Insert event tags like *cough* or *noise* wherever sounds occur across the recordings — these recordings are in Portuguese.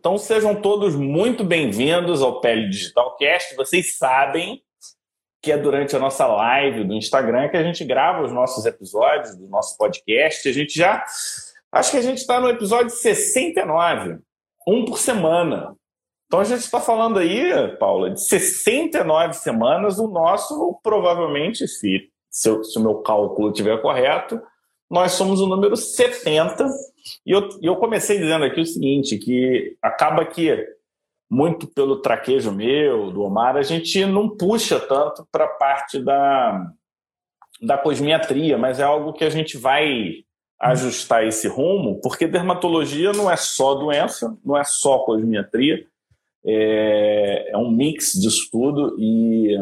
Então sejam todos muito bem-vindos ao Pele Digital Cast. Vocês sabem que é durante a nossa live do Instagram que a gente grava os nossos episódios do nosso podcast. A gente já. Acho que a gente está no episódio 69, um por semana. Então a gente está falando aí, Paula, de 69 semanas. O nosso, provavelmente, se, se, eu, se o meu cálculo estiver correto, nós somos o número 70. E eu, eu comecei dizendo aqui o seguinte: que acaba que muito pelo traquejo meu, do Omar, a gente não puxa tanto para a parte da, da cosmiatria, mas é algo que a gente vai ajustar esse rumo, porque dermatologia não é só doença, não é só cosmiatria, é, é um mix disso tudo e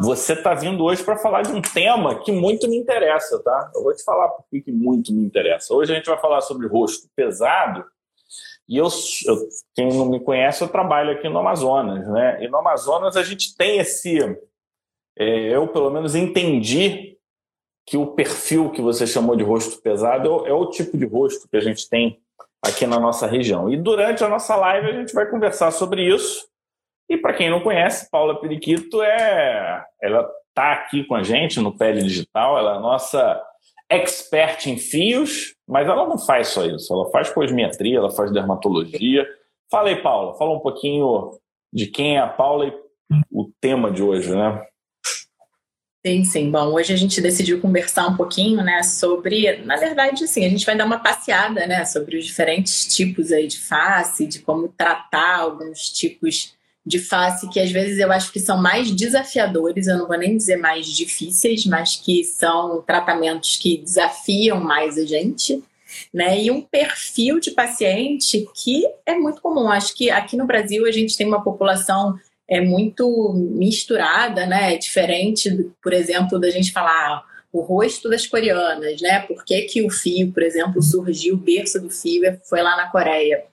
você está vindo hoje para falar de um tema que muito me interessa, tá? Eu vou te falar por que muito me interessa. Hoje a gente vai falar sobre rosto pesado, e eu, eu, quem não me conhece, eu trabalho aqui no Amazonas, né? E no Amazonas a gente tem esse, é, eu pelo menos entendi que o perfil que você chamou de rosto pesado é o, é o tipo de rosto que a gente tem aqui na nossa região. E durante a nossa live a gente vai conversar sobre isso. E para quem não conhece, Paula Periquito é, ela está aqui com a gente no Pele Digital, ela é nossa expert em fios, mas ela não faz só isso. Ela faz cosmetria, ela faz dermatologia. Fala aí, Paula, fala um pouquinho de quem é a Paula e o tema de hoje, né? Sim, sim. Bom, hoje a gente decidiu conversar um pouquinho, né, sobre, na verdade, assim, a gente vai dar uma passeada, né, sobre os diferentes tipos aí de face, de como tratar alguns tipos de face que às vezes eu acho que são mais desafiadores, eu não vou nem dizer mais difíceis, mas que são tratamentos que desafiam mais a gente, né? E um perfil de paciente que é muito comum. Acho que aqui no Brasil a gente tem uma população é muito misturada, né? É diferente, por exemplo, da gente falar o rosto das coreanas, né? Por que, que o fio, por exemplo, surgiu, o berço do fio foi lá na Coreia?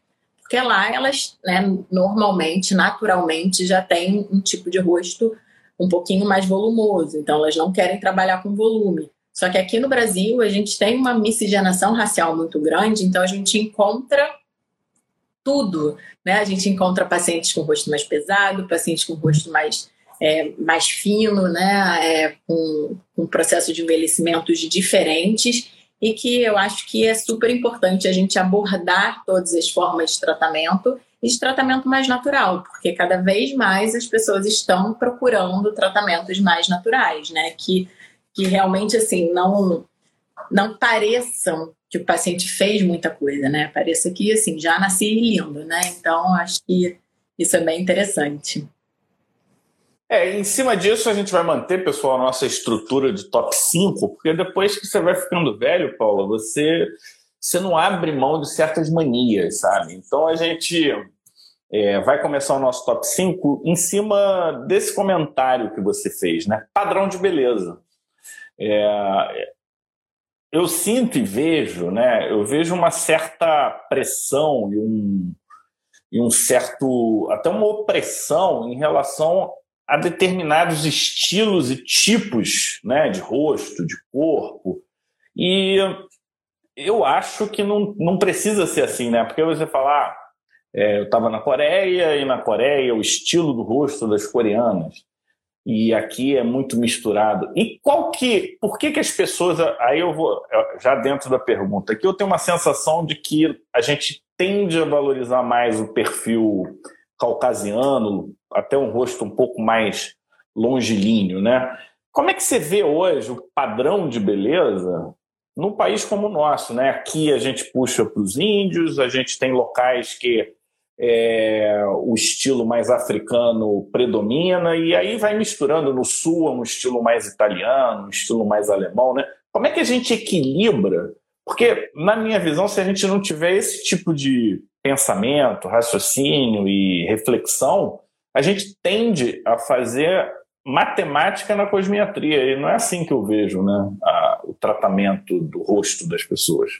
Porque lá elas, né, normalmente, naturalmente, já têm um tipo de rosto um pouquinho mais volumoso, então elas não querem trabalhar com volume. Só que aqui no Brasil a gente tem uma miscigenação racial muito grande, então a gente encontra tudo, né? A gente encontra pacientes com rosto mais pesado, pacientes com rosto mais é, mais fino, né? É, com, com processo de envelhecimentos diferentes e que eu acho que é super importante a gente abordar todas as formas de tratamento e de tratamento mais natural, porque cada vez mais as pessoas estão procurando tratamentos mais naturais, né? Que, que realmente assim não não pareçam que o paciente fez muita coisa, né? Pareça que assim já nasci lindo, né? Então acho que isso é bem interessante. É, em cima disso a gente vai manter, pessoal, a nossa estrutura de top 5, porque depois que você vai ficando velho, Paula, você, você não abre mão de certas manias, sabe? Então a gente é, vai começar o nosso top 5 em cima desse comentário que você fez, né? Padrão de beleza. É, eu sinto e vejo, né? Eu vejo uma certa pressão e um, e um certo, até uma opressão em relação a determinados estilos e tipos né, de rosto, de corpo. E eu acho que não, não precisa ser assim, né? Porque você falar, ah, é, eu estava na Coreia e na Coreia o estilo do rosto das coreanas e aqui é muito misturado. E qual que, por que que as pessoas, aí eu vou já dentro da pergunta, aqui eu tenho uma sensação de que a gente tende a valorizar mais o perfil caucasiano, até um rosto um pouco mais longilíneo, né? Como é que você vê hoje o padrão de beleza num país como o nosso, né? Aqui a gente puxa para os índios, a gente tem locais que é, o estilo mais africano predomina e aí vai misturando no sul um estilo mais italiano, um estilo mais alemão, né? Como é que a gente equilibra? Porque na minha visão, se a gente não tiver esse tipo de pensamento, raciocínio e reflexão, a gente tende a fazer matemática na cosmiatria, e não é assim que eu vejo né, a, o tratamento do rosto das pessoas.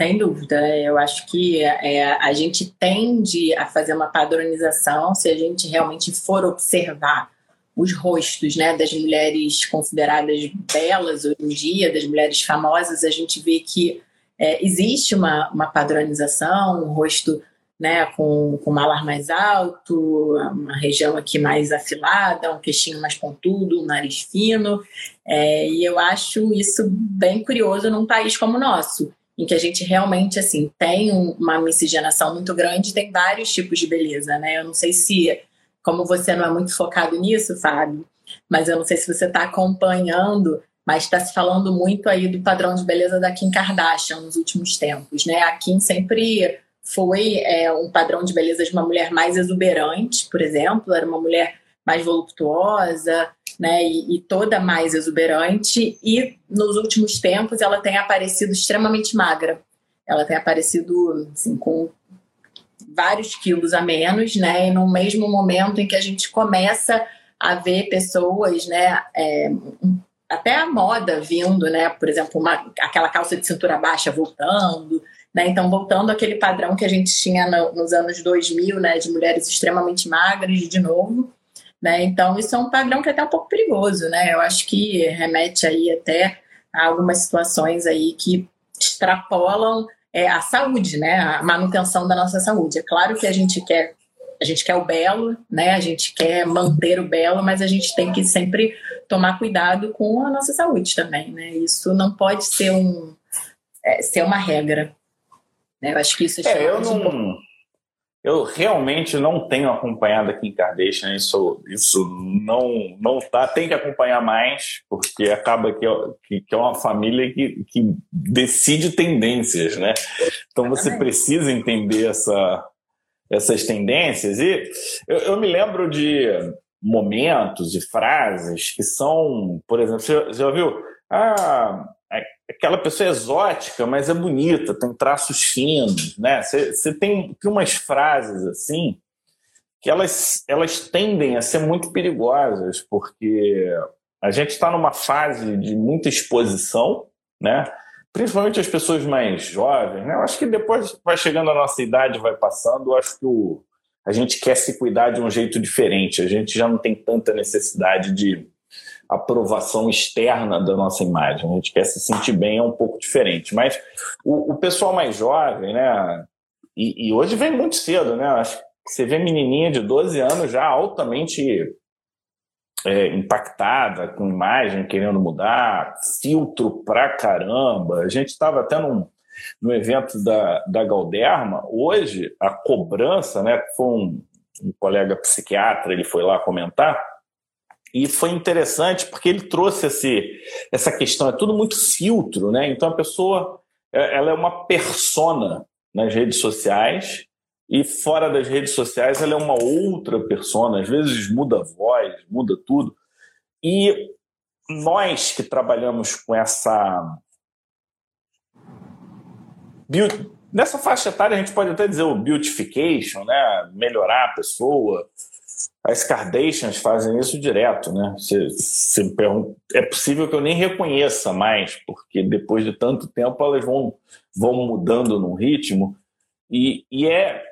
Sem dúvida, eu acho que é, a gente tende a fazer uma padronização se a gente realmente for observar os rostos né, das mulheres consideradas belas hoje em dia, das mulheres famosas, a gente vê que é, existe uma, uma padronização, um rosto né, com, com malar mais alto, uma região aqui mais afilada, um queixinho mais pontudo, um nariz fino. É, e eu acho isso bem curioso num país como o nosso, em que a gente realmente assim tem uma miscigenação muito grande, tem vários tipos de beleza, né? Eu não sei se, como você não é muito focado nisso, Fábio, mas eu não sei se você está acompanhando, mas está se falando muito aí do padrão de beleza da Kim Kardashian nos últimos tempos, né? A Kim sempre foi é, um padrão de beleza de uma mulher mais exuberante, por exemplo, era uma mulher mais voluptuosa, né, e, e, toda mais exuberante, e nos últimos tempos ela tem aparecido extremamente magra. Ela tem aparecido assim, com vários quilos a menos, né, e no mesmo momento em que a gente começa a ver pessoas, né, é, até a moda vindo, né, por exemplo, uma, aquela calça de cintura baixa voltando, né? Então, voltando àquele padrão que a gente tinha no, nos anos 2000, né, de mulheres extremamente magras, de novo. Né? Então, isso é um padrão que é até um pouco perigoso. Né? Eu acho que remete aí até a algumas situações aí que extrapolam é, a saúde, né? a manutenção da nossa saúde. É claro que a gente quer a gente quer o belo, né? A gente quer manter o belo, mas a gente tem que sempre tomar cuidado com a nossa saúde também, né? Isso não pode ser um é, ser uma regra. Né? Eu acho que isso é, é eu não. Eu realmente não tenho acompanhado aqui em Kardashian, isso, isso não, não tá, tem que acompanhar mais, porque acaba que, que, que é uma família que, que decide tendências, né? Então você precisa entender essa, essas tendências. E eu, eu me lembro de momentos e frases que são, por exemplo, você já ouviu? Ah, aquela pessoa exótica, mas é bonita, tem traços finos, né? Você tem, tem umas frases assim que elas, elas tendem a ser muito perigosas, porque a gente está numa fase de muita exposição, né? Principalmente as pessoas mais jovens, né? Eu acho que depois vai chegando a nossa idade, vai passando, eu acho que o, a gente quer se cuidar de um jeito diferente, a gente já não tem tanta necessidade de aprovação externa da nossa imagem. A gente quer se sentir bem, é um pouco diferente. Mas o, o pessoal mais jovem, né? E, e, hoje vem muito cedo, né? Acho que você vê menininha de 12 anos já altamente é, impactada com imagem, querendo mudar, filtro pra caramba. A gente estava até num, no evento da, da Galderma. Hoje, a cobrança, né? Foi um, um colega psiquiatra, ele foi lá comentar e foi interessante porque ele trouxe esse, essa questão, é tudo muito filtro, né? Então a pessoa é, ela é uma persona nas redes sociais e fora das redes sociais ela é uma outra persona, às vezes muda a voz, muda tudo. E nós que trabalhamos com essa nessa faixa etária a gente pode até dizer o beautification, né? Melhorar a pessoa, as Kardashians fazem isso direto, né? Você, pergunta, é possível que eu nem reconheça mais, porque depois de tanto tempo elas vão, vão mudando no ritmo. E, e é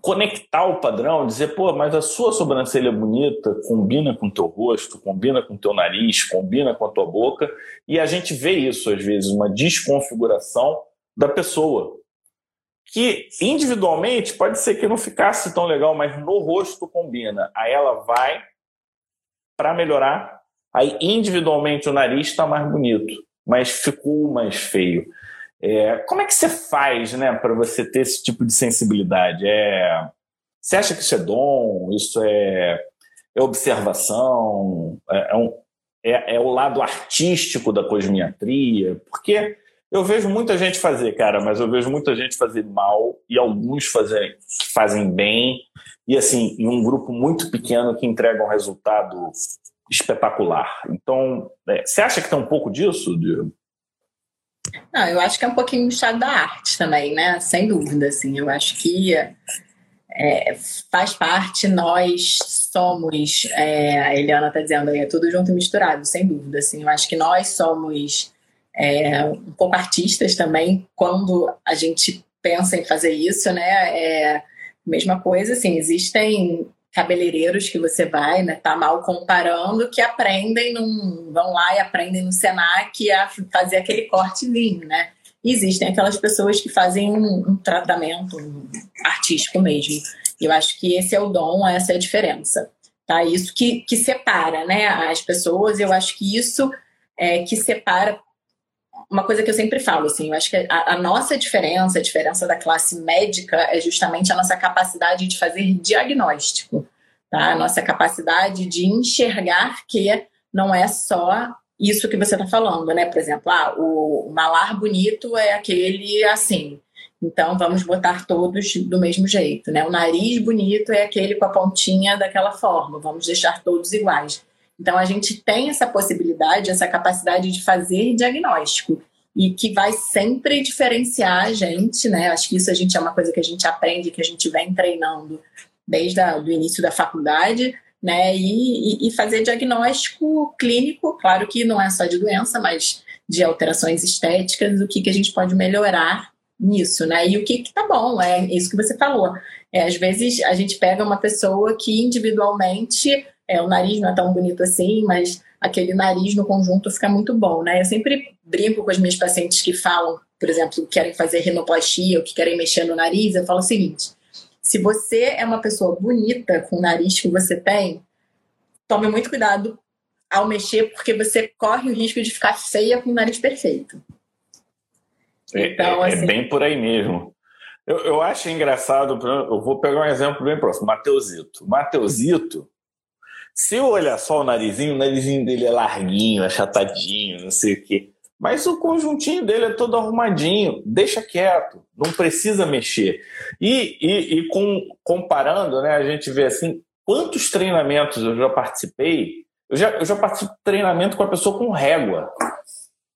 conectar o padrão, dizer, pô, mas a sua sobrancelha bonita combina com o teu rosto, combina com o teu nariz, combina com a tua boca, e a gente vê isso às vezes, uma desconfiguração da pessoa que individualmente pode ser que não ficasse tão legal, mas no rosto combina. Aí ela vai para melhorar. Aí individualmente o nariz está mais bonito, mas ficou mais feio. É, como é que você faz, né, para você ter esse tipo de sensibilidade? É, você acha que isso é dom? Isso é, é observação? É, é, um, é, é o lado artístico da cosmiatria? Porque eu vejo muita gente fazer, cara, mas eu vejo muita gente fazer mal e alguns fazem, fazem bem. E assim, em um grupo muito pequeno que entrega um resultado espetacular. Então, é, você acha que tem um pouco disso, Diego? Não, eu acho que é um pouquinho do estado da arte também, né? Sem dúvida, assim. Eu acho que é, faz parte, nós somos, é, a Eliana está dizendo aí, é tudo junto e misturado, sem dúvida, assim. Eu acho que nós somos é, um pouco artistas também, quando a gente pensa em fazer isso, né? É, mesma coisa, assim, existem cabeleireiros que você vai, né, tá mal comparando, que aprendem, num, vão lá e aprendem no Senac a fazer aquele cortezinho, né? existem aquelas pessoas que fazem um, um tratamento artístico mesmo. Eu acho que esse é o dom, essa é a diferença. Tá? Isso que, que separa né, as pessoas, eu acho que isso é que separa uma coisa que eu sempre falo, assim, eu acho que a, a, nossa diferença, a diferença da classe médica é justamente a nossa capacidade de fazer diagnóstico, tá? A nossa capacidade de enxergar que não é só isso que você está falando, né? Por exemplo, ah, o malar bonito é aquele assim, então vamos botar todos do mesmo jeito, né? O nariz bonito é aquele com a pontinha daquela forma, vamos deixar todos iguais. Então a gente tem essa possibilidade, essa capacidade de fazer diagnóstico e que vai sempre diferenciar a gente, né? Acho que isso a gente é uma coisa que a gente aprende, que a gente vem treinando desde o início da faculdade, né? E, e, fazer diagnóstico clínico, claro que não é só de doença, mas de alterações estéticas, o que, que a gente pode melhorar nisso, né? E o que, que tá bom, é isso que você falou. É, às vezes a gente pega uma pessoa que individualmente é, o nariz não é tão bonito assim, mas aquele nariz no conjunto fica muito bom, né? Eu sempre brinco com as minhas pacientes que falam, por exemplo, que querem fazer rinoplastia ou que querem mexer no nariz, eu falo o seguinte: se você é uma pessoa bonita com o nariz que você tem, tome muito cuidado ao mexer, porque você corre o risco de ficar feia com o nariz perfeito. É, então, é, assim... é bem por aí mesmo. Eu, eu acho engraçado, eu vou pegar um exemplo bem próximo, Mateusito. Mateusito, se eu olhar só o narizinho, o narizinho dele é larguinho, achatadinho, não sei o quê. Mas o conjuntinho dele é todo arrumadinho, deixa quieto, não precisa mexer. E, e, e com, comparando, né, a gente vê assim, quantos treinamentos eu já participei, eu já, eu já participo de treinamento com a pessoa com régua.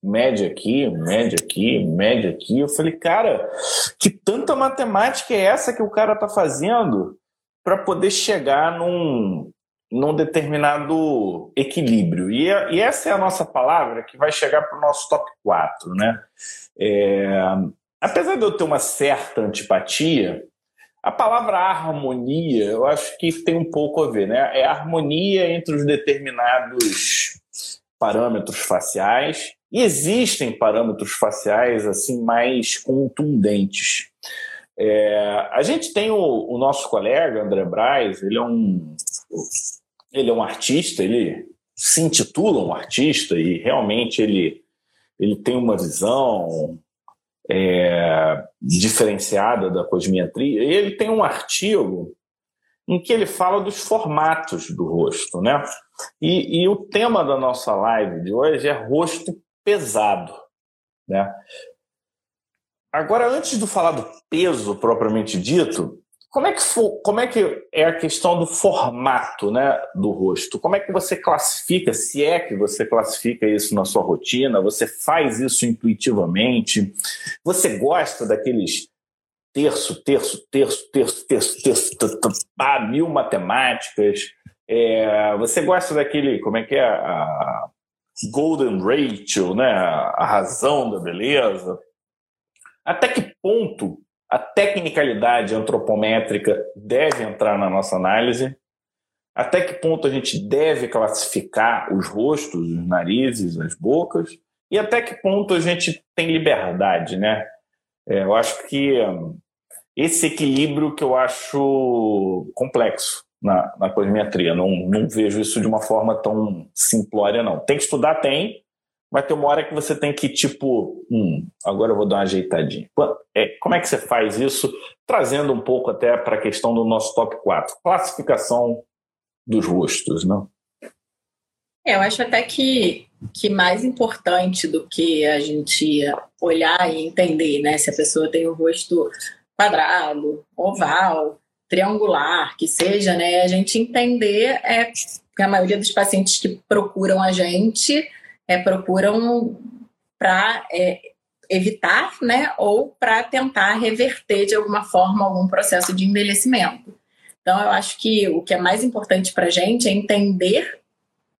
Média aqui, média aqui, média aqui. Eu falei, cara, que tanta matemática é essa que o cara tá fazendo para poder chegar num, num determinado equilíbrio. E, e, essa é a nossa palavra que vai chegar para o nosso top 4. Né? É, apesar de eu ter uma certa antipatia, a palavra harmonia eu acho que tem um pouco a ver. Né? É a harmonia entre os determinados parâmetros faciais. E existem parâmetros faciais assim mais contundentes. É, a gente tem o, o, nosso colega André Braz, ele é um ele é um artista, ele se intitula um artista e realmente ele, ele tem uma visão é, diferenciada da cosmetria. Ele tem um artigo em que ele fala dos formatos do rosto, né? E, e o tema da nossa live de hoje é rosto pesado, né? Agora, antes de falar do peso propriamente dito, como é, que for, como é que é a questão do formato né, do rosto? Como é que você classifica, se é que você classifica isso na sua rotina? Você faz isso intuitivamente? Você gosta daqueles terço, terço, terço, terço, terço, terço, terço ah, mil matemáticas? É, você gosta daquele, como é que é? A Golden Ratio, né? a razão da beleza? Até que ponto a tecnicalidade antropométrica deve entrar na nossa análise. Até que ponto a gente deve classificar os rostos, os narizes, as bocas? E até que ponto a gente tem liberdade, né? É, eu acho que hum, esse equilíbrio que eu acho complexo na, na cosmetria. Não, não vejo isso de uma forma tão simplória, não. Tem que estudar, tem, vai ter uma hora que você tem que, tipo, hum, agora eu vou dar uma ajeitadinha. É, como é que você faz isso? Trazendo um pouco até para a questão do nosso top 4. Classificação dos rostos, não? É, eu acho até que, que mais importante do que a gente olhar e entender, né? Se a pessoa tem o rosto quadrado, oval, triangular, que seja, né? A gente entender é a maioria dos pacientes que procuram a gente é, procuram para é, evitar, né, ou para tentar reverter de alguma forma algum processo de envelhecimento. Então, eu acho que o que é mais importante para a gente é entender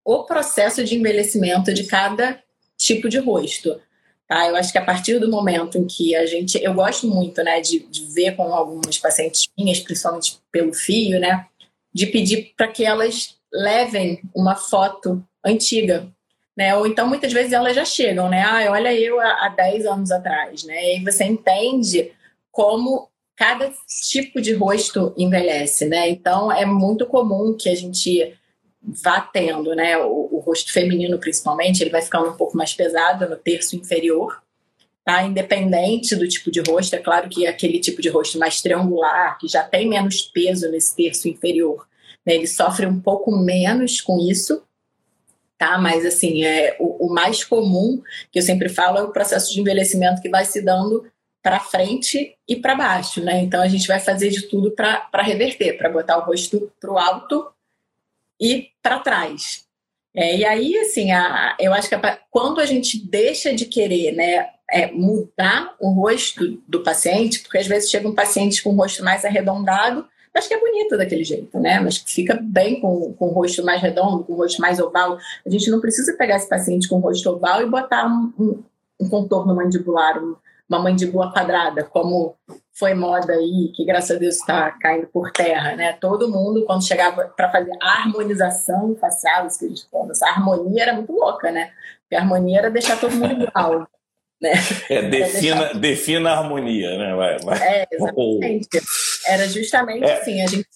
o processo de envelhecimento de cada tipo de rosto. Tá? Eu acho que a partir do momento em que a gente. Eu gosto muito né, de, de ver com algumas pacientes minhas, principalmente pelo fio, né, de pedir para que elas levem uma foto antiga né? Ou então muitas vezes elas já chegam, né? Ah, olha eu há 10 anos atrás, né? E você entende como cada tipo de rosto envelhece, né? Então é muito comum que a gente vá tendo, né? O, o, rosto feminino, principalmente, ele vai ficando um pouco mais pesado no terço inferior, tá? Independente do tipo de rosto, é claro que aquele tipo de rosto mais triangular, que já tem menos peso nesse terço inferior, né? Ele sofre um pouco menos com isso, tá? Mas assim, é o, o mais comum que eu sempre falo é o processo de envelhecimento que vai se dando para frente e para baixo, né? Então a gente vai fazer de tudo para reverter, para botar o rosto para o alto e para trás. É, e aí, assim, a, eu acho que a, quando a gente deixa de querer né, é, mudar o rosto do paciente, porque às vezes chega um paciente com o rosto mais arredondado, mas que é bonito daquele jeito, né? Mas que fica bem com, com o rosto mais redondo, com o rosto mais oval. A gente não precisa pegar esse paciente com o rosto oval e botar um, um, um contorno mandibular, um, uma mandíbula quadrada, como foi moda aí, que graças a Deus está caindo por terra, né? Todo mundo, quando chegava para fazer a harmonização facial, isso que a gente fala, essa harmonia era muito louca, né? Porque a harmonia era deixar todo mundo igual. Né? É, defina, deixar... defina a harmonia, né? Vai, vai. É, exatamente. Era justamente é. assim, a gente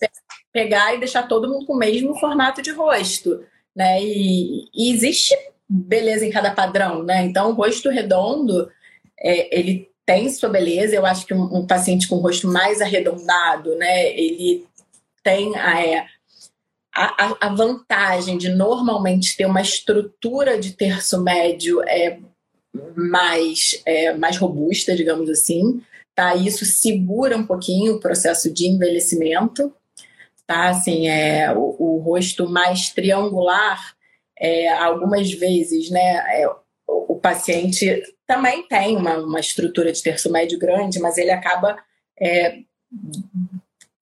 pegar e deixar todo mundo com o mesmo formato de rosto, né? E, e existe beleza em cada padrão, né? Então, o rosto redondo é, ele tem sua beleza. Eu acho que um, um, paciente com o rosto mais arredondado, né, ele tem é, a, a, vantagem de normalmente ter uma estrutura de terço médio é, mais, é, mais robusta, digamos assim. Tá? Isso segura um pouquinho o processo de envelhecimento. Tá? Assim, é, o, o rosto mais triangular, é, algumas vezes, né, é, o, o paciente também tem uma, uma estrutura de terço médio grande, mas ele acaba. É,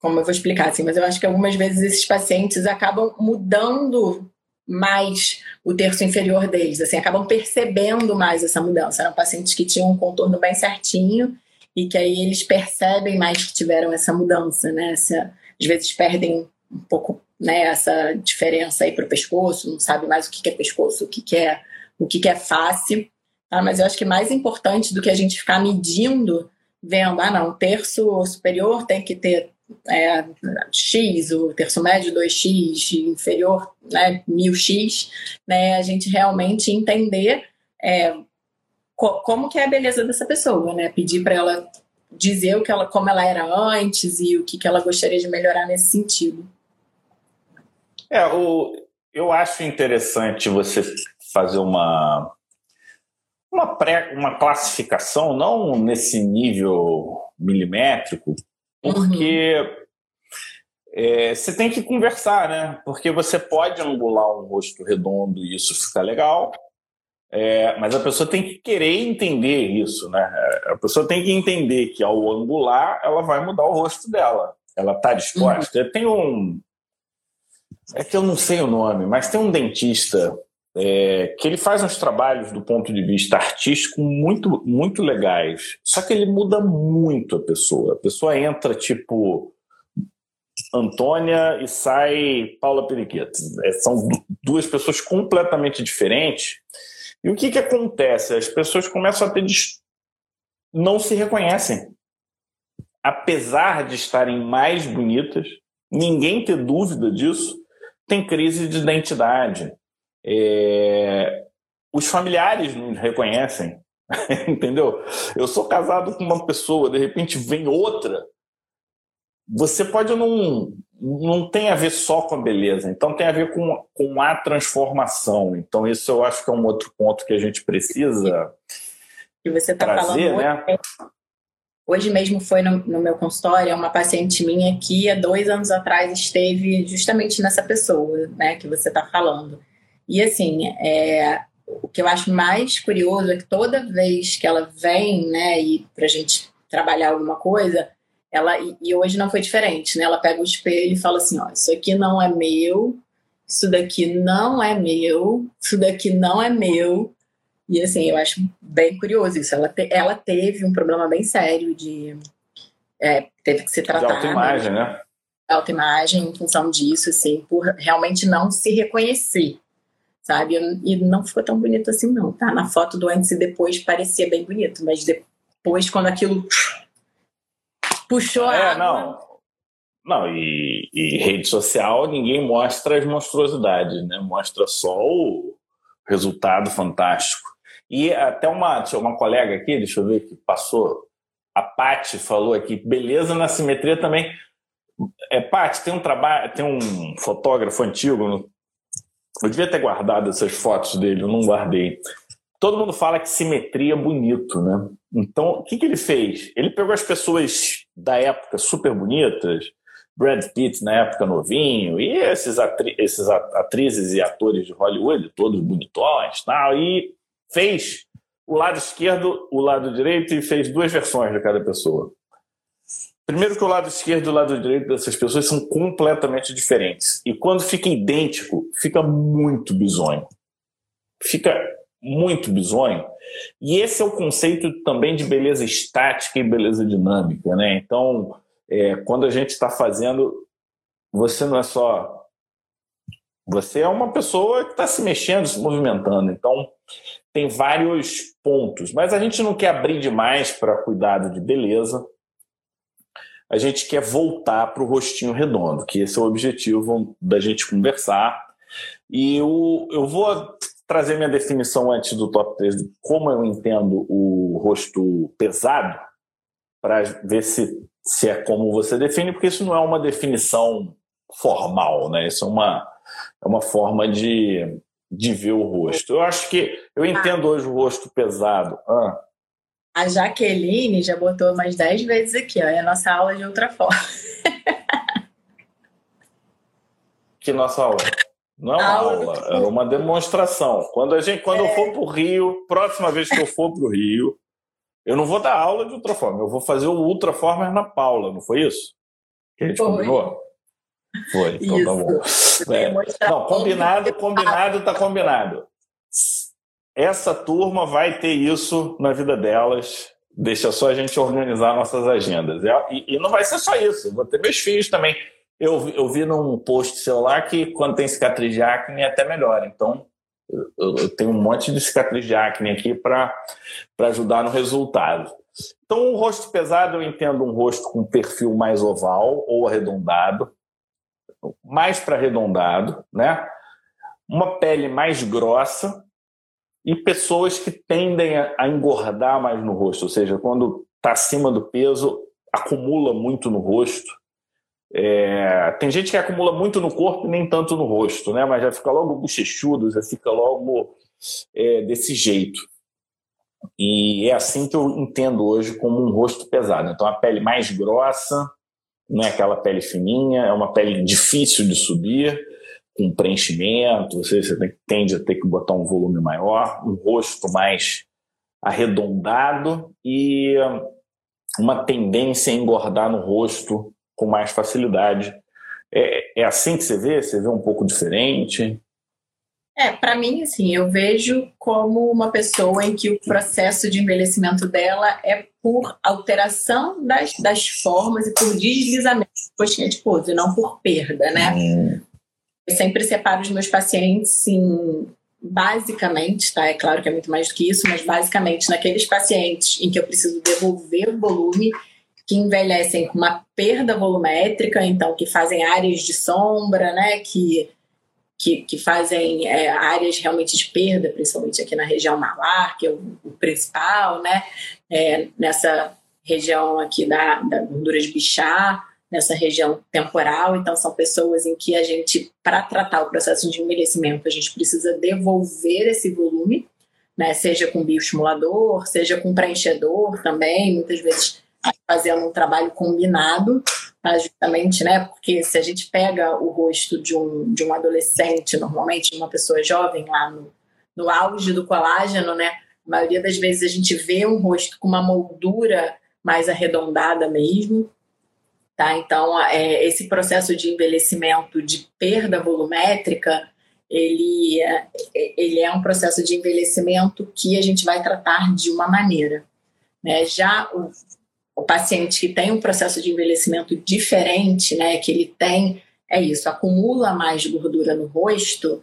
como eu vou explicar assim, mas eu acho que algumas vezes esses pacientes acabam mudando mais o terço inferior deles, assim, acabam percebendo mais essa mudança. Eram pacientes que tinham um contorno bem certinho e que aí eles percebem mais que tiveram essa mudança, né? Essa, às vezes perdem um pouco né, essa diferença aí para o pescoço, não sabe mais o que é pescoço, o que é o que é face. Tá? Mas eu acho que mais importante do que a gente ficar medindo, vendo, ah, não, terço superior tem que ter é, X, o terço médio 2X, inferior né, 1000X, né, a gente realmente entender é, co como que é a beleza dessa pessoa, né, pedir para ela dizer o que ela, como ela era antes e o que, que ela gostaria de melhorar nesse sentido. É, o, eu acho interessante você fazer uma uma, pré, uma classificação, não nesse nível milimétrico, porque uhum. é, você tem que conversar, né? Porque você pode angular um rosto redondo e isso fica legal, é, mas a pessoa tem que querer entender isso, né? A pessoa tem que entender que ao angular ela vai mudar o rosto dela. Ela está disposta. Uhum. Tem um. É que eu não sei o nome, mas tem um dentista é, que ele faz uns trabalhos do ponto de vista artístico muito, muito legais. Só que ele muda muito a pessoa. A pessoa entra tipo Antônia e sai Paula Periqueta. É, são duas pessoas completamente diferentes. E o que, que acontece? As pessoas começam a ter. não se reconhecem. Apesar de estarem mais bonitas, ninguém ter dúvida disso, tem crise de identidade é... Os familiares não reconhecem, *laughs* entendeu? Eu sou casado com uma pessoa, de repente vem outra. Você pode não. Não tem a ver só com a beleza, então tem a ver com, com a transformação. Então, isso eu acho que é um outro ponto que a gente precisa. E você está falando. Né? Hoje mesmo foi no, no, meu consultório uma paciente minha que há dois anos atrás esteve justamente nessa pessoa, né, que você está falando. E assim, é, o que eu acho mais curioso é que toda vez que ela vem, né, e pra gente trabalhar alguma coisa, ela e hoje não foi diferente, né? Ela pega o espelho e fala assim, ó, isso aqui não é meu, isso daqui não é meu, isso daqui não é meu. E assim, eu acho bem curioso isso. Ela, te, ela teve um problema bem sério de é, teve que se tratar. De autoimagem, né? Autoimagem em função disso, assim, por realmente não se reconhecer sabe? E não ficou tão bonito assim, não, tá? Na foto do antes e depois parecia bem bonito, mas depois, quando aquilo puxou a é, água... Não. Não, e, e, rede social ninguém mostra as monstruosidades, né? Mostra só o resultado fantástico. E até uma, uma colega aqui, deixa eu ver, que passou, a Paty falou aqui, beleza na simetria também. É, Paty, tem um trabalho, tem um fotógrafo antigo, eu devia ter guardado essas fotos dele, eu não guardei. Todo mundo fala que simetria é bonito, né? Então, o que, que ele fez? Ele pegou as pessoas da época super bonitas, Brad Pitt na época novinho, e esses, atri esses atrizes e atores de Hollywood, todos bonitões tal, e fez o lado esquerdo, o lado direito, e fez duas versões de cada pessoa. Primeiro que o lado esquerdo e o lado direito dessas pessoas são completamente diferentes. E quando fica idêntico, fica muito bizonho. Fica muito bizonho. E esse é o conceito também de beleza estática e beleza dinâmica, né? Então, é, quando a gente está fazendo, você não é só. Você é uma pessoa que está se mexendo, se movimentando. Então, tem vários pontos. Mas a gente não quer abrir demais para cuidado de beleza a gente quer voltar para o rostinho redondo, que esse é o objetivo da gente conversar. E eu, eu vou trazer minha definição antes do top 3 de como eu entendo o rosto pesado, para ver se, se é como você define, porque isso não é uma definição formal, né? Isso é uma, é uma forma de, de ver o rosto. Eu acho que eu entendo hoje o rosto pesado. Ah. A Jaqueline já botou mais 10 vezes aqui, ó. É a nossa aula de outra forma. que nossa aula? Não é uma aula, aula é uma demonstração. Quando, a gente, quando é. eu for para o Rio, próxima vez que eu for para o Rio, eu não vou dar aula de Ultraformer, eu vou fazer o Ultraformer na Paula, não foi isso? Que a gente foi. combinou? Foi, então tá isso. tá bom. É. Não, combinado, combinado, tá combinado essa turma vai ter isso na vida delas. Deixa só a gente organizar nossas agendas. E, e não vai ser só isso, vou ter meus filhos também. Eu, eu vi num post celular que quando tem cicatriz de acne é até melhor. Então, eu, eu tenho um monte de cicatriz de acne aqui para ajudar no resultado. Então, o rosto pesado, eu entendo um rosto com perfil mais oval ou arredondado, mais para arredondado, né? Uma pele mais grossa, e pessoas que tendem a engordar mais no rosto, ou seja, quando está acima do peso, acumula muito no rosto. É, tem gente que acumula muito no corpo e nem tanto no rosto, né? Mas já fica logo bochechudo, já fica logo é, desse jeito. E é assim que eu entendo hoje como um rosto pesado. Então, a pele mais grossa, não é aquela pele fininha, é uma pele difícil de subir com preenchimento, você, você tende a ter que botar um volume maior, um rosto mais arredondado e uma tendência a engordar no rosto com mais facilidade. É, é assim que você vê? Você vê um pouco diferente? É, para mim, assim, eu vejo como uma pessoa em que o processo de envelhecimento dela é por alteração das, das formas e por deslizamento de coxinha de pouso, e não por perda, né? Hum. Eu sempre separo os meus pacientes em basicamente, tá? É claro que é muito mais do que isso, mas basicamente naqueles pacientes em que eu preciso devolver o volume, que envelhecem com uma perda volumétrica, então que fazem áreas de sombra, né? Que, que, que fazem é, áreas realmente de perda, principalmente aqui na região malar, que é o, o principal, né? É, nessa região aqui da, da gordura de bichar nessa região temporal. Então, são pessoas em que a gente, para tratar o processo de envelhecimento, a gente precisa devolver esse volume, né? seja com bioestimulador, seja com preenchedor também, muitas vezes fazendo um trabalho combinado, tá? justamente, né? Porque se a gente pega o rosto de um, de um adolescente, normalmente, uma pessoa jovem, lá no, no auge do colágeno, né? A maioria das vezes a gente vê um rosto com uma moldura mais arredondada mesmo, Tá? Então, é, esse processo de envelhecimento, de perda volumétrica, ele, é, ele é um processo de envelhecimento que a gente vai tratar de uma maneira. Né? Já o, o paciente que tem um processo de envelhecimento diferente, né, que ele tem, é isso, acumula mais gordura no rosto,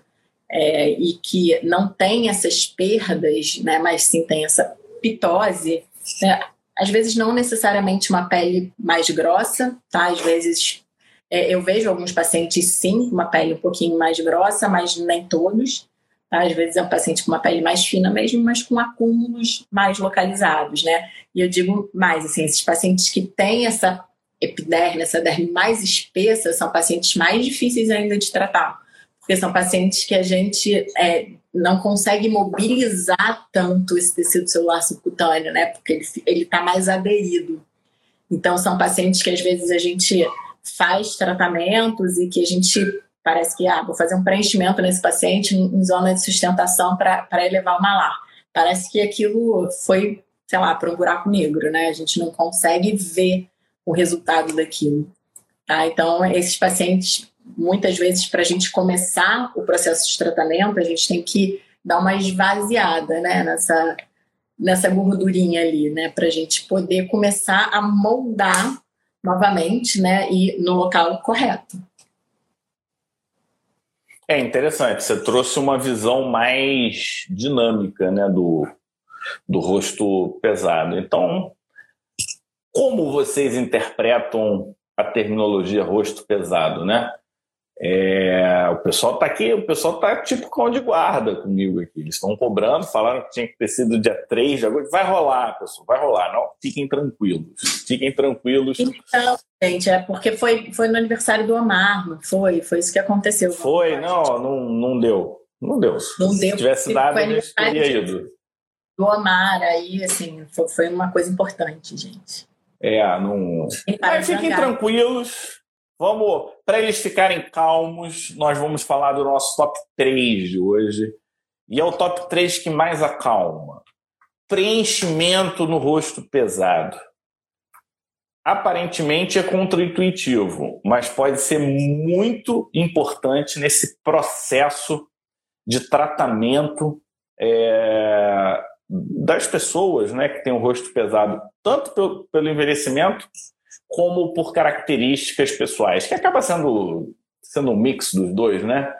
é, e que não tem essas perdas, né, mas sim tem essa pitose, né, às vezes não necessariamente uma pele mais grossa, tá? Às vezes é, eu vejo alguns pacientes sim, uma pele um pouquinho mais grossa, mas nem todos. Tá? Às vezes é um paciente com uma pele mais fina mesmo, mas com acúmulos mais localizados, né? E eu digo mais, assim, esses pacientes que têm essa epiderme, essa derme mais espessa, são pacientes mais difíceis ainda de tratar, porque são pacientes que a gente é, não consegue mobilizar tanto esse tecido celular subcutâneo, né? Porque ele está mais aderido. Então, são pacientes que às vezes a gente faz tratamentos e que a gente parece que, ah, vou fazer um preenchimento nesse paciente em zona de sustentação para elevar o malar. Parece que aquilo foi, sei lá, para um buraco negro, né? A gente não consegue ver o resultado daquilo. Tá? Então, esses pacientes, muitas vezes, para a gente começar o processo de tratamento, a gente tem que dar uma esvaziada né, nessa, nessa gordurinha ali, né, para a gente poder começar a moldar novamente né, e no local correto. É interessante, você trouxe uma visão mais dinâmica né, do, do rosto pesado. Então, como vocês interpretam a terminologia rosto pesado, né? É, o pessoal está aqui, o pessoal está tipo cão de guarda comigo aqui. Eles estão cobrando, falaram que tinha que ter sido dia 3 de agosto. Vai rolar, pessoal, vai rolar. Não, fiquem tranquilos. Fiquem tranquilos. Então, gente, é porque foi, foi no aniversário do Omar, não foi? Foi isso que aconteceu. Foi, não, não, não deu. Não deu. Não Se deu. tivesse dado, a gente teria ido. Do Omar, aí, assim, foi, foi uma coisa importante, gente. É, não. Mas fiquem tranquilos. Vamos, para eles ficarem calmos, nós vamos falar do nosso top 3 de hoje. E é o top 3 que mais acalma. Preenchimento no rosto pesado. Aparentemente é contraintuitivo, mas pode ser muito importante nesse processo de tratamento é, das pessoas né, que têm o rosto pesado, tanto pelo, pelo envelhecimento como por características pessoais, que acaba sendo, sendo um mix dos dois, né?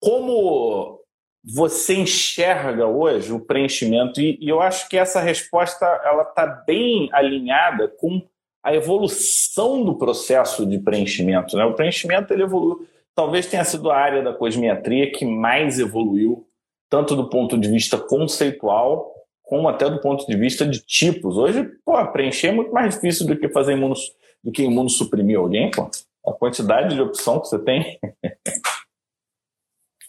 Como você enxerga hoje o preenchimento? E, e eu acho que essa resposta ela está bem alinhada com a evolução do processo de preenchimento. Né? O preenchimento ele evoluiu, talvez tenha sido a área da cosmiatria que mais evoluiu tanto do ponto de vista conceitual, como até do ponto de vista de tipos. Hoje, pô, preencher é muito mais difícil do que fazer imuno, do que imunossuprimir alguém, pô. A quantidade de opção que você tem.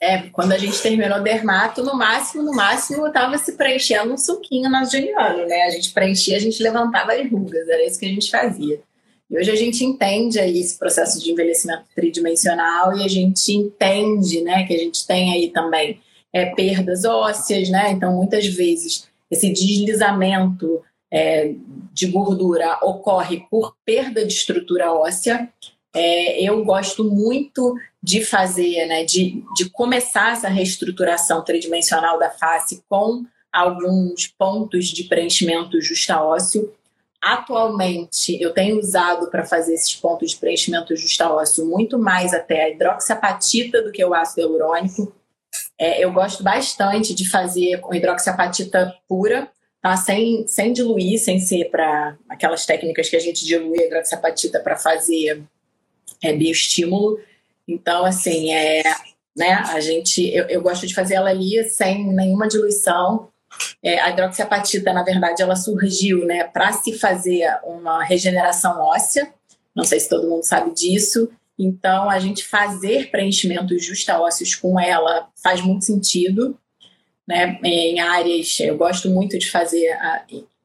É, quando a gente terminou dermato, no máximo, no máximo, estava se preenchendo um suquinho na geniano, né? A gente preenchia, a gente levantava as rugas, era isso que a gente fazia. E hoje a gente entende aí esse processo de envelhecimento tridimensional e a gente entende, né, que a gente tem aí também é, perdas ósseas, né? Então, muitas vezes, esse deslizamento é, de gordura ocorre por perda de estrutura óssea. É, eu gosto muito de fazer, né, de, de começar essa reestruturação tridimensional da face com alguns pontos de preenchimento justa ósseo. Atualmente, eu tenho usado para fazer esses pontos de preenchimento justa ósseo muito mais até a hidroxiapatita do que o ácido hialurônico. É, eu gosto bastante de fazer com hidroxiapatita pura, tá? sem, sem diluir, sem ser para aquelas técnicas que a gente dilui a hidroxiapatita para fazer é, bioestímulo. Então, assim, é, né, a gente, eu, eu gosto de fazer ela ali sem nenhuma diluição. É, a hidroxiapatita, na verdade, ela surgiu né, para se fazer uma regeneração óssea. Não sei se todo mundo sabe disso. Então, a gente fazer preenchimentos justa-ósseos com ela faz muito sentido. Né? Em áreas, eu gosto muito de fazer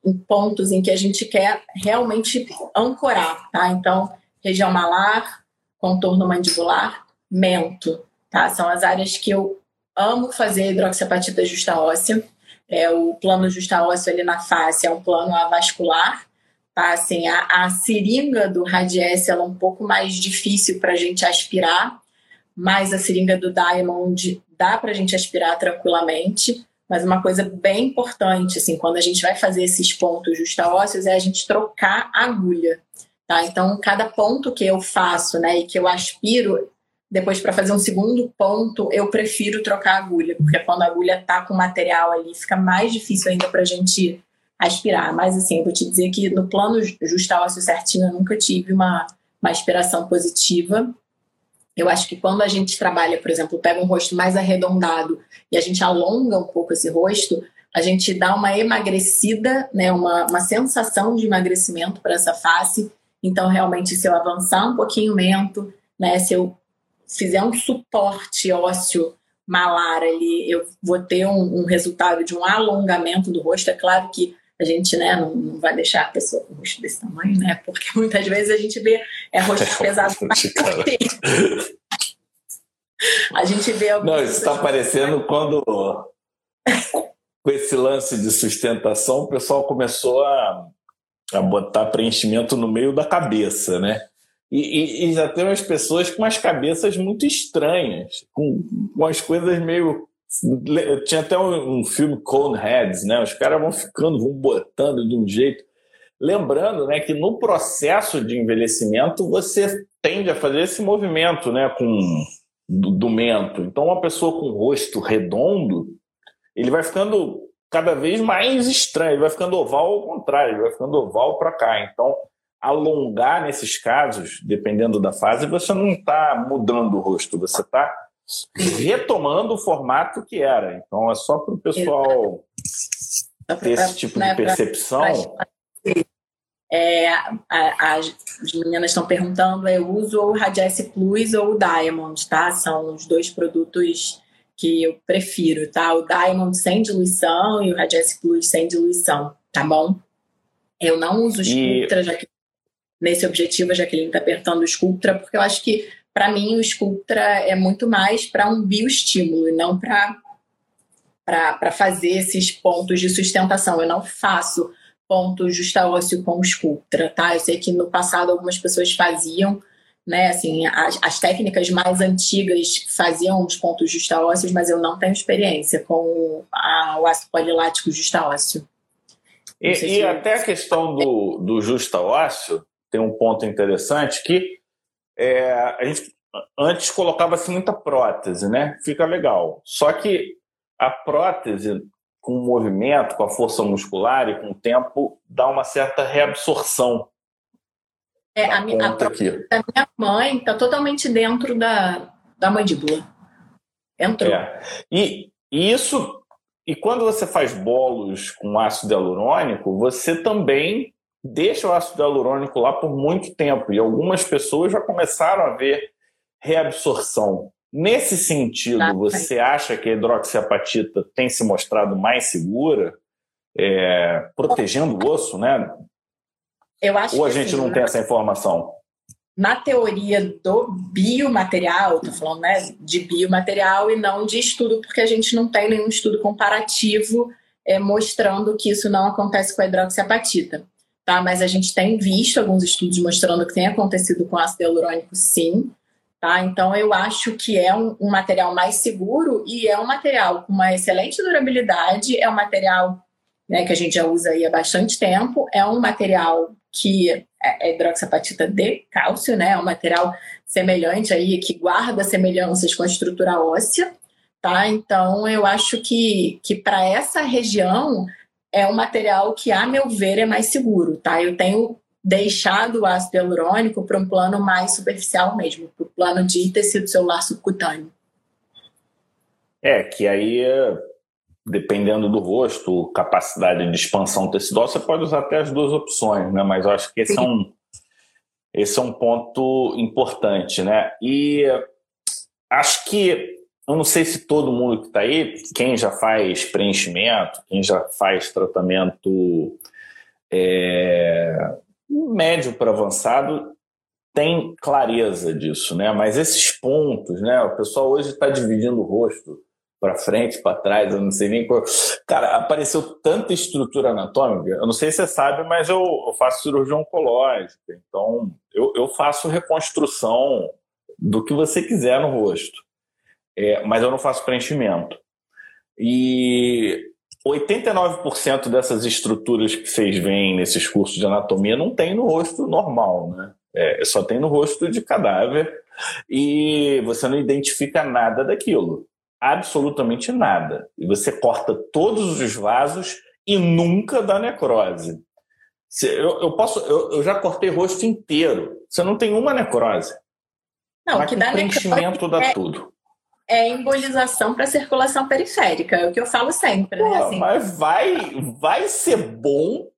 em pontos em que a gente quer realmente ancorar. Tá? Então, região malar, contorno mandibular, mento. Tá? São as áreas que eu amo fazer hidroxiapatita justa óssea. É, o plano justa ósseo ali na face é um plano avascular, Tá? Assim, a, a seringa do Radies ela é um pouco mais difícil para a gente aspirar, mas a seringa do Diamond dá para a gente aspirar tranquilamente. Mas uma coisa bem importante, assim, quando a gente vai fazer esses pontos justa-ósseos, é a gente trocar a agulha. Tá? Então, cada ponto que eu faço né, e que eu aspiro, depois, para fazer um segundo ponto, eu prefiro trocar a agulha, porque quando a agulha está com material ali, fica mais difícil ainda para a gente aspirar. Mas, assim, eu vou te dizer que no plano justa ósseo certinho, eu nunca tive uma, uma aspiração positiva. Eu acho que quando a gente trabalha, por exemplo, pega um rosto mais arredondado e a gente alonga um pouco esse rosto, a gente dá uma emagrecida, né, uma, uma sensação de emagrecimento para essa face. Então, realmente, se eu avançar um pouquinho mento, né, se eu fizer um suporte ósseo malar ali, eu vou ter um, um, resultado de um alongamento do rosto. É claro que a gente né, não, não, vai deixar a pessoa com o rosto desse tamanho, né? Porque *laughs* muitas vezes a gente vê é rosto pesado. *laughs* *laughs* a gente vê Não, isso está parecendo quando com esse lance de sustentação, o pessoal começou a, a botar preenchimento no meio da cabeça, né? E, e, e já tem umas pessoas com umas cabeças muito estranhas, com, com as coisas meio tinha até um, um filme Coneheads, né? Os caras vão ficando, vão botando de um jeito. Lembrando, né, que no processo de envelhecimento você tende a fazer esse movimento, né, com do, do mento. Então, uma pessoa com rosto redondo, ele vai ficando cada vez mais estranho, ele vai ficando oval ao contrário, ele vai ficando oval para cá. Então, alongar nesses casos, dependendo da fase, você não está mudando o rosto, você está retomando o formato que era. Então é só para o pessoal ter esse tipo de percepção. É, a, a, as meninas estão perguntando: eu uso o Radiesse Plus ou o Diamond, tá? São os dois produtos que eu prefiro, tá? O Diamond sem diluição e o Radiesse Plus sem diluição, tá bom? Eu não uso Sculptra, e... já que nesse objetivo a Jaqueline está apertando o Sculptra, porque eu acho que para mim o Sculptra é muito mais para um bioestímulo e não para fazer esses pontos de sustentação. Eu não faço ponto justa ósseo com o Sculptra, tá? Eu sei que no passado algumas pessoas faziam, né? Assim, as, as técnicas mais antigas faziam os pontos justa ósseos, mas eu não tenho experiência com a, o ácido polilático justa ósseo. E, e até a questão do, do justa ósseo tem um ponto interessante que é, a gente antes colocava-se muita prótese, né? Fica legal. Só que a prótese, com o movimento, com a força muscular e com o tempo, dá uma certa reabsorção. É, a, minha, a prótese da minha mãe está totalmente dentro da, da mandíbula. Entrou. É. E, e isso. E quando você faz bolos com ácido hialurônico, você também deixa o ácido hialurônico lá por muito tempo e algumas pessoas já começaram a ver reabsorção. Nesse sentido, você acha que a hidroxiapatita tem se mostrado mais segura, é, protegendo o osso, né? Eu acho Ou a gente sim, não né? tem essa informação? Na teoria do biomaterial, estou falando né, de biomaterial e não de estudo, porque a gente não tem nenhum estudo comparativo é, mostrando que isso não acontece com a hidroxiapatita tá? Mas a gente tem visto alguns estudos mostrando que tem acontecido com ácido hialurônico, sim. Tá? Então, eu acho que é um, um, material mais seguro e é um material com uma excelente durabilidade, é um material né, que a gente já usa aí há bastante tempo, é um material que é, é hidroxapatita de cálcio, né? É um material semelhante aí, que guarda semelhanças com a estrutura óssea, tá? Então, eu acho que, que para essa região é um material que, a meu ver, é mais seguro, tá? Eu tenho deixado o ácido hialurônico para um plano mais superficial mesmo, para o plano de tecido celular subcutâneo. É, que aí, dependendo do rosto, capacidade de expansão tecidual, você pode usar até as duas opções, né? Mas eu acho que esse é um, esse é um ponto importante, né? E acho que eu não sei se todo mundo que está aí, quem já faz preenchimento, quem já faz tratamento é, médio para avançado, tem clareza disso, né? Mas esses pontos, né? O pessoal hoje está dividindo o rosto para frente, para trás, eu não sei nem qual. Cara, apareceu tanta estrutura anatômica. Eu não sei se você sabe, mas eu, eu faço cirurgia oncológica, então eu, eu faço reconstrução do que você quiser no rosto é, mas eu não faço preenchimento. E 89% dessas estruturas que vocês veem nesses cursos de anatomia não tem no rosto normal, né? É, só tem no rosto de cadáver e você não identifica nada daquilo. Absolutamente nada. E você corta todos os vasos e nunca dá necrose. Eu, eu posso, eu, eu, já cortei rosto inteiro. Você não tem uma necrose. Não, Mas que dá preenchimento dá é, tudo. É embolização para circulação periférica, é o que eu falo sempre. Né? Pô, né? assim. Mas vai, vai ser bom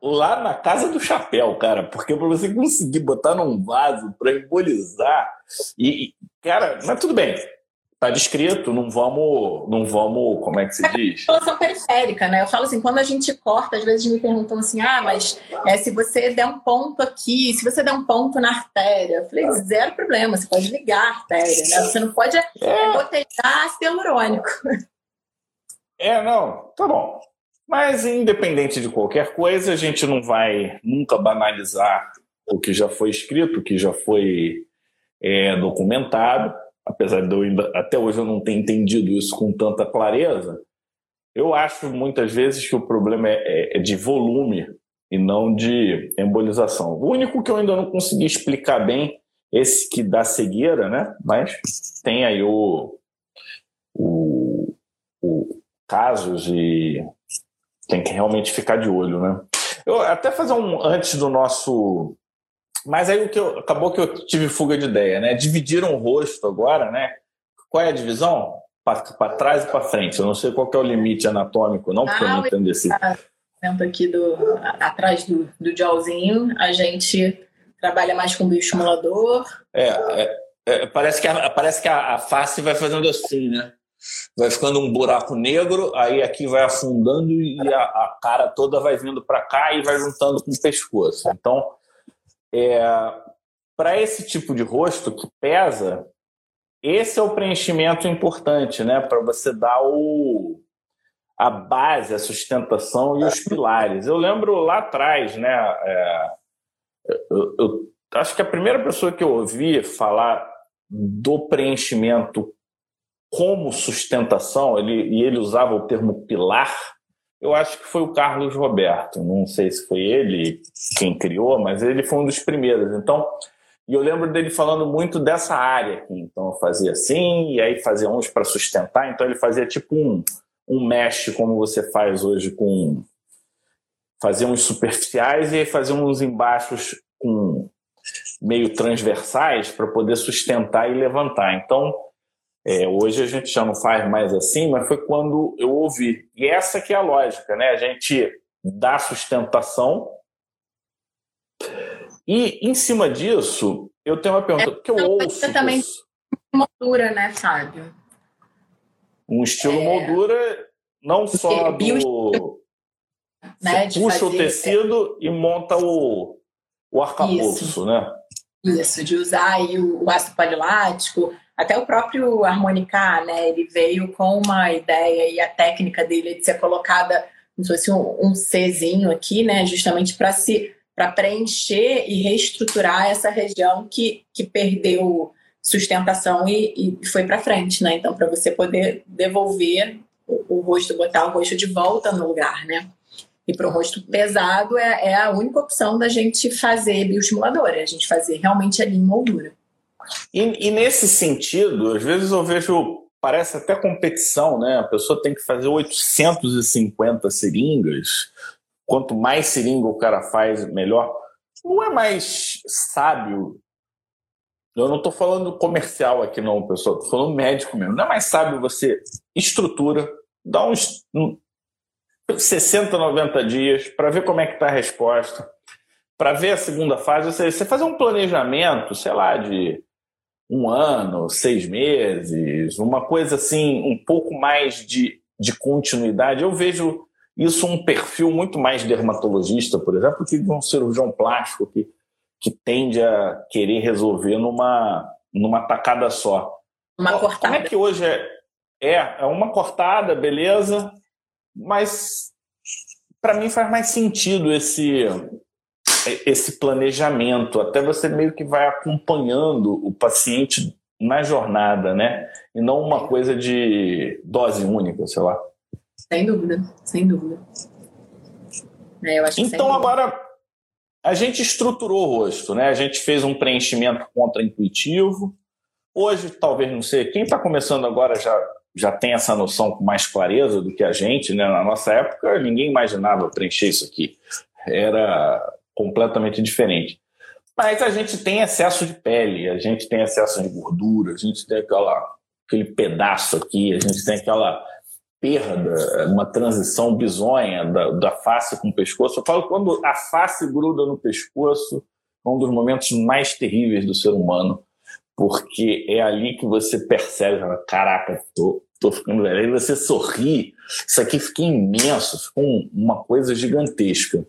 lá na casa do chapéu, cara, porque para você conseguir botar num vaso para embolizar e, cara, mas tudo bem, Tá descrito, não vamos, não vamos, como é que se é diz? População periférica, né? Eu falo assim, quando a gente corta, às vezes me perguntam assim, ah, mas é, se você der um ponto aqui, se você der um ponto na artéria, eu falei, zero problema, você pode ligar a artéria, né? Você não pode é. é. botejar ácido hialurônico. É, não, tá bom. Mas independente de qualquer coisa, a gente não vai nunca banalizar o que já foi escrito, o que já foi é, documentado apesar de eu ainda, até hoje eu não ter entendido isso com tanta clareza, eu acho muitas vezes que o problema é, é, é de volume e não de embolização. O único que eu ainda não consegui explicar bem, esse que dá cegueira, né? Mas tem aí o, o, o casos e tem que realmente ficar de olho, né? Eu até fazer um antes do nosso mas aí o que eu, acabou que eu tive fuga de ideia, né? Dividiram o rosto agora, né? Qual é a divisão? Para trás e para frente. Eu não sei qual é o limite anatômico, não, porque ah, eu não entendo esse. Dentro aqui do atrás do, do jawzinho, a gente trabalha mais com bioestimulador. É, é, é, parece que, a, parece que a, a face vai fazendo assim, né? vai ficando um buraco negro, aí aqui vai afundando e a, a cara toda vai vindo para cá e vai juntando com o pescoço. Então, é, para esse tipo de rosto que pesa, esse é o preenchimento importante, né? Para você dar o, a base, a sustentação e os pilares. Eu lembro lá atrás, né? É, eu, eu, acho que a primeira pessoa que eu ouvi falar do preenchimento como sustentação, ele, e ele usava o termo pilar, eu acho que foi o Carlos Roberto. Não sei se foi ele quem criou, mas ele foi um dos primeiros. Então, e eu lembro dele falando muito dessa área aqui. Então, eu fazia assim, e aí fazia uns para sustentar. Então, ele fazia tipo um, um mesh, como você faz hoje com. Fazia uns superficiais e aí fazia uns embaixos com meio transversais para poder sustentar e levantar. Então, é, hoje a gente já não faz mais assim, mas foi quando eu ouvi. E essa que é a lógica, né? A gente dá sustentação e, em cima disso, eu tenho uma pergunta, porque eu ouço... também moldura, né, Fábio? Um estilo é... moldura não só do... Né, Você puxa fazer... o tecido e monta o, o arcabouço, Isso. né? Isso, de usar aí o, o ácido polilático, até o próprio harmonicar, né? Ele veio com uma ideia e a técnica dele de ser colocada como se fosse um, um Czinho aqui, né? Justamente para se para preencher e reestruturar essa região que, que perdeu sustentação e, e foi para frente, né? Então, para você poder devolver o, o, rosto, botar o rosto de volta no lugar, né? E para o rosto pesado é, é, a única opção da gente fazer bioestimulador, é a gente fazer realmente ali em moldura. E, e, nesse sentido, às vezes eu vejo, parece até competição, né? A pessoa tem que fazer 850 seringas. Quanto mais seringa o cara faz, melhor. Não é mais sábio. Eu não estou falando comercial aqui, não, pessoal. Estou falando médico mesmo. Não é mais sábio você estrutura, dá uns 60, 90 dias para ver como é que está a resposta para ver a segunda fase, você, você fazer um planejamento, sei lá, de um ano, seis meses, uma coisa assim, um pouco mais de, de continuidade. Eu vejo isso um perfil muito mais dermatologista, por exemplo, que de um cirurgião plástico que, que tende a querer resolver numa, numa tacada só. Uma cortada. Como é que hoje é? É, é uma cortada, beleza, mas para mim faz mais sentido esse esse planejamento, até você meio que vai acompanhando o paciente na jornada, né? E não uma coisa de dose única, sei lá. Sem dúvida, sem dúvida. É, então agora a gente estruturou o rosto, né? A gente fez um preenchimento contra-intuitivo. Hoje, talvez não sei, quem está começando agora já, já tem essa noção com mais clareza do que a gente, né? Na nossa época, ninguém imaginava preencher isso aqui. Era completamente diferente. Mas a gente tem excesso de pele, a gente tem excesso de gordura, a gente tem aquela, aquele pedaço aqui, a gente tem aquela perda, uma transição bizonha da, da face com o pescoço. Eu falo quando a face gruda no pescoço, é um dos momentos mais terríveis do ser humano, porque é ali que você percebe, caraca, tô, tô ficando velho. Aí você sorri, isso aqui fica imenso, fica uma coisa gigantesca.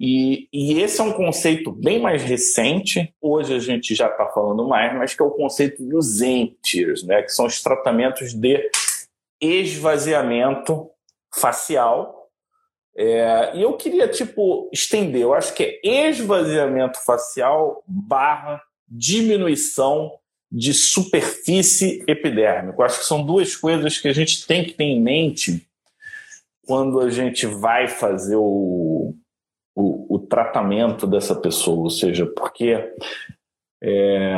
E, e, esse é um conceito bem mais recente, hoje a gente já está falando mais, mas que é o conceito dos emptiers, né? que são os tratamentos de esvaziamento facial. É, e eu queria, tipo, estender, eu acho que é esvaziamento facial barra diminuição de superfície epidérmica. Eu acho que são duas coisas que a gente tem que ter em mente quando a gente vai fazer o, o, o tratamento dessa pessoa, ou seja, porque é,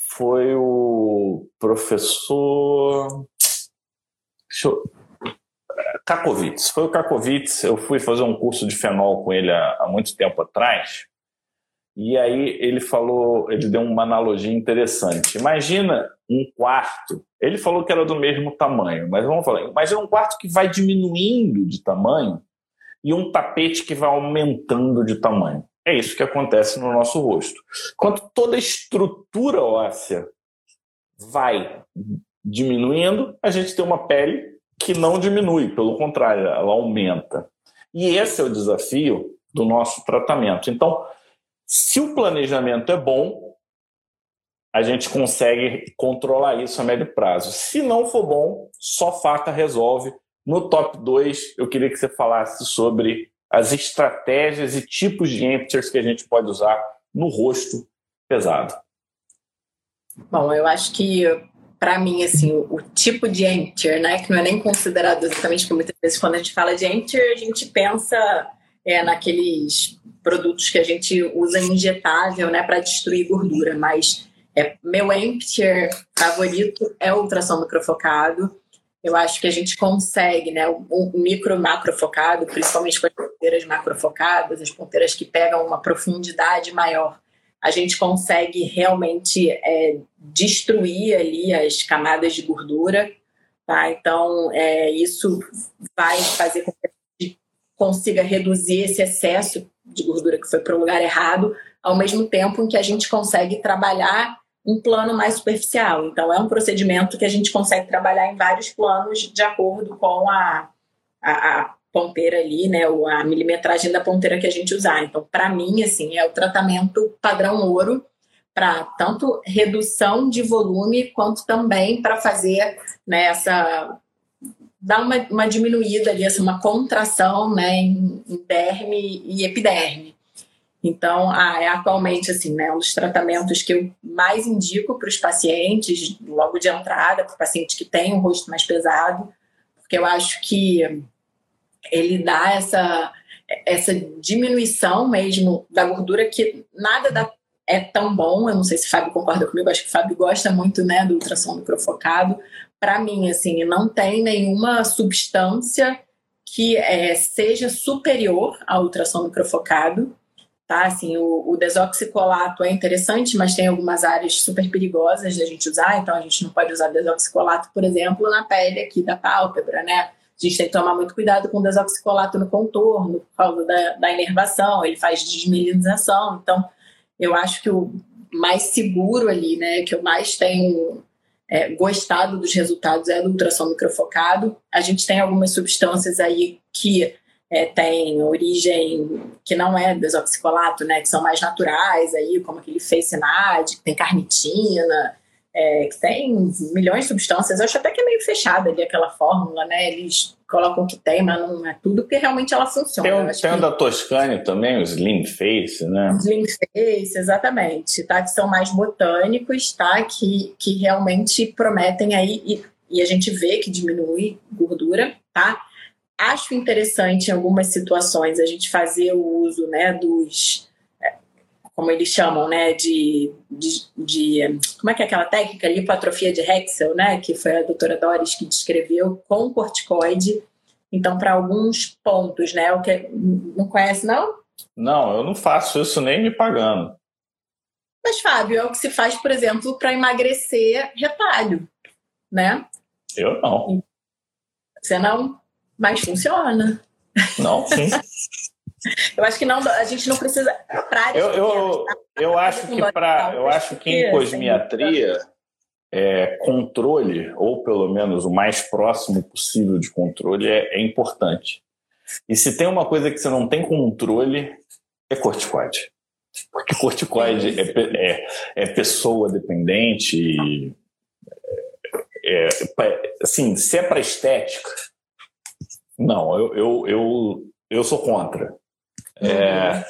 foi o professor eu, Kakovitz, foi o Kakovitz, eu fui fazer um curso de fenol com ele há, há muito tempo atrás, e aí ele falou, ele deu uma analogia interessante. Imagina um quarto, ele falou que era do mesmo tamanho, mas vamos falar, imagina um quarto que vai diminuindo de tamanho e um tapete que vai aumentando de tamanho. É isso que acontece no nosso rosto. Quando toda a estrutura óssea vai diminuindo, a gente tem uma pele que não diminui, pelo contrário, ela aumenta. E esse é o desafio do nosso tratamento. Então, se o planejamento é bom, a gente consegue controlar isso a médio prazo. Se não for bom, só faca resolve. No top 2, eu queria que você falasse sobre as estratégias e tipos de emptiers que a gente pode usar no rosto pesado. Bom, eu acho que para mim, assim, o, o, tipo de emptier, né, que não é nem considerado exatamente, porque muitas vezes quando a gente fala de emptier, a gente pensa é, naqueles produtos que a gente usa injetável, né, para destruir gordura, mas é, meu emptier favorito é o ultrassom microfocado. Eu acho que a gente consegue, né, o, micro macro focado, principalmente com as ponteiras macrofocadas, as ponteiras que pegam uma profundidade maior a gente consegue realmente é, destruir ali as camadas de gordura, tá? Então, é, isso vai fazer com que a gente consiga reduzir esse excesso de gordura que foi para o lugar errado, ao mesmo tempo em que a gente consegue trabalhar um plano mais superficial. Então, é um procedimento que a gente consegue trabalhar em vários planos de acordo com a, a, a ponteira ali, né, a milimetragem da ponteira que a gente usar. Então, para mim, assim, é o tratamento padrão ouro para tanto redução de volume quanto também para fazer né, essa dar uma, uma diminuída ali, assim, uma contração, né, em, em derme e epiderme. Então, ah, é atualmente assim, né, um dos tratamentos que eu mais indico para os pacientes logo de entrada, para o paciente que tem um rosto mais pesado, porque eu acho que ele dá essa, essa diminuição mesmo da gordura que nada dá, é tão bom. Eu não sei se o Fábio concorda comigo, acho que o Fábio gosta muito né, do ultrassom microfocado. Para mim, assim, não tem nenhuma substância que é, seja superior ao ultrassom microfocado. Tá? Assim, o, o, desoxicolato é interessante, mas tem algumas áreas super perigosas da gente usar, então a gente não pode usar desoxicolato, por exemplo, na pele aqui da pálpebra, né? A gente tem que tomar muito cuidado com o desoxicolato no contorno, por causa da, da inervação, ele faz desmelinização. Então, eu acho que o mais seguro ali, né, que eu mais tenho é, gostado dos resultados é do ultrassom microfocado. A gente tem algumas substâncias aí que é, têm origem que não é desoxicolato, né, que são mais naturais aí, como aquele Facenad, que tem carnitina, é, que tem milhões de substâncias. Eu acho até que é meio fechada ali aquela fórmula, né? Eles colocam que tem, mas não é tudo, porque realmente ela funciona. Tem, um, tem que... da Toscane também, o Slim Face, né? Slim Face, exatamente, tá? Que são mais botânicos, tá? Que, que realmente prometem aí, e, e a gente vê que diminui gordura, tá? Acho interessante em algumas situações a gente fazer o uso né, dos, é, como eles chamam, né, de, de, de, como é que é aquela técnica, lipoatrofia de Hexel, né, que foi a doutora Doris que descreveu com corticoide. Então, para alguns pontos, né, o que não conhece não? Não, eu não faço isso nem me pagando. Mas Fábio, é o que se faz, por exemplo, para emagrecer retalho, né? Eu não. Você não? Mas funciona. Não, sim. *laughs* eu acho que não, a gente não precisa para eu, eu, tá? eu acho que para eu acho que em cosmiatria é, controle ou pelo menos o mais próximo possível de controle é, é importante. E se tem uma coisa que você não tem controle é corticoide. Porque corticoide é, é, é pessoa dependente. É, é, assim, se é para estética, não, eu, eu, eu, eu sou contra. É, uhum.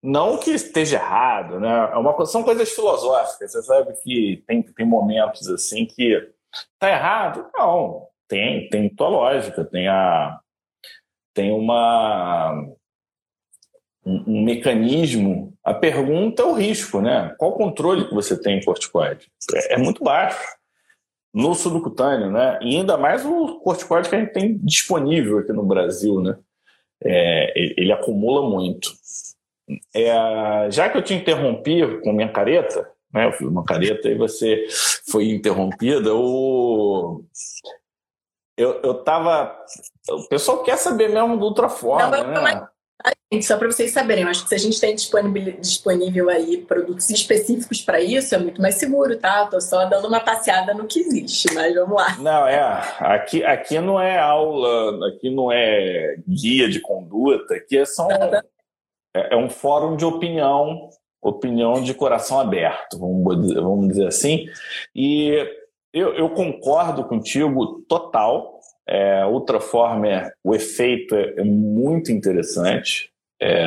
Não que esteja errado, né? É uma, são coisas filosóficas. Você sabe que tem, tem momentos assim que tá errado? Não, tem, tem tua lógica, tem a tem uma um, um mecanismo. A pergunta é o risco, né? Qual o controle que você tem em corticoide? É, é muito baixo no subcutâneo, né? E ainda mais o corticoide que a gente tem disponível aqui no Brasil, né? É, ele acumula muito. É, já que eu te interrompi com minha careta, né? Eu fiz uma careta e você foi interrompida, o... eu, eu tava. O pessoal quer saber mesmo do Ultraforma, né? Gente, só para vocês saberem, eu acho que se a gente tem disponível aí produtos específicos para isso, é muito mais seguro, tá? Estou só dando uma passeada no que existe, mas vamos lá. Não, é. Aqui, aqui não é aula, aqui não é guia de conduta, aqui é só um, é, é um fórum de opinião, opinião de coração aberto, vamos, vamos dizer assim. E eu, eu concordo contigo total. É, Ultraformer, o efeito é, é muito interessante. É...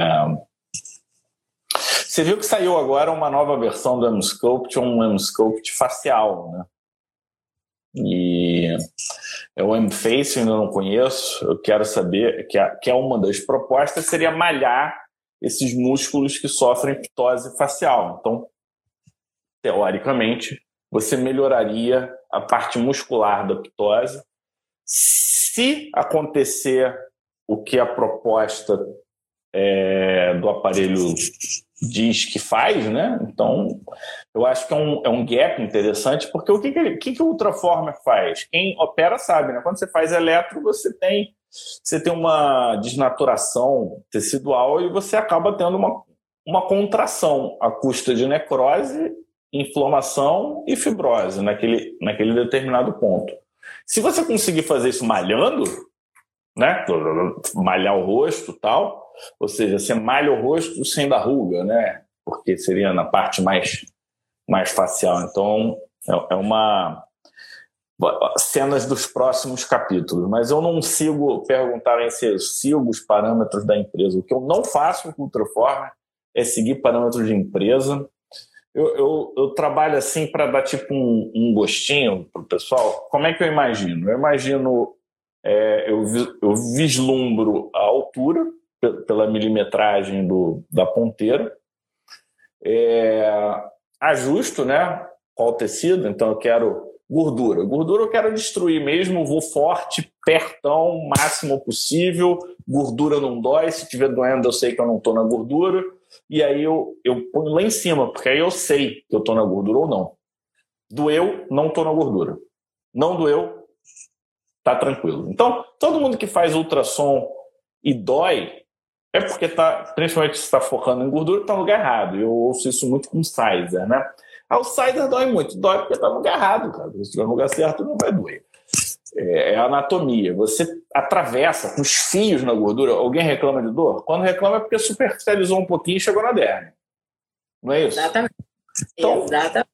Você viu que saiu agora uma nova versão do M-Sculpt, um M-Sculpt facial, né? E é o M-Face, ainda não conheço. Eu quero saber que, que é uma das propostas seria malhar esses músculos que sofrem ptose facial. Então, teoricamente, você melhoraria a parte muscular da ptose se acontecer o que a proposta é, do aparelho diz que faz, né? Então, eu acho que é um, é um gap interessante, porque o que, que, que, que o Ultraformer faz? Quem opera sabe, né? Quando você faz eletro, você tem, você tem uma desnaturação tecidual e você acaba tendo uma, uma contração à custa de necrose, inflamação e fibrose naquele, naquele determinado ponto. Se você conseguir fazer isso malhando, né? Malhar o rosto tal, ou seja, você malha o rosto sem dar ruga, né? Porque seria na parte mais, mais facial. Então, é, é uma cenas dos próximos capítulos, mas eu não sigo, perguntarem se eu sigo os parâmetros da empresa. O que eu não faço com o Ultraformer é seguir parâmetros de empresa. Eu, eu, eu trabalho assim para dar tipo um, um gostinho para o pessoal. Como é que eu imagino? Eu imagino, é, eu, eu vislumbro a altura, pela milimetragem do, da ponteira. É, ajusto, né? Qual tecido? Então eu quero gordura. Gordura eu quero destruir mesmo, vou forte, pertão, máximo possível. Gordura não dói, se tiver doendo eu sei que eu não estou na gordura. E aí eu, eu ponho lá em cima, porque aí eu sei que eu estou na gordura ou não. Doeu, não estou na gordura. Não doeu, tá tranquilo. Então, todo mundo que faz ultrassom e dói, é porque tá, principalmente se está focando em gordura, está no lugar errado. Eu ouço isso muito com Sizer, né? Ah, o Sizer dói muito. Dói porque está no lugar errado, cara. Se estiver no lugar certo, não vai doer. É, é a anatomia. Você atravessa com os fios na gordura. Alguém reclama de dor? Quando reclama é porque superficializou um pouquinho e chegou na derme. Não é isso? Exatamente. Então, Exatamente.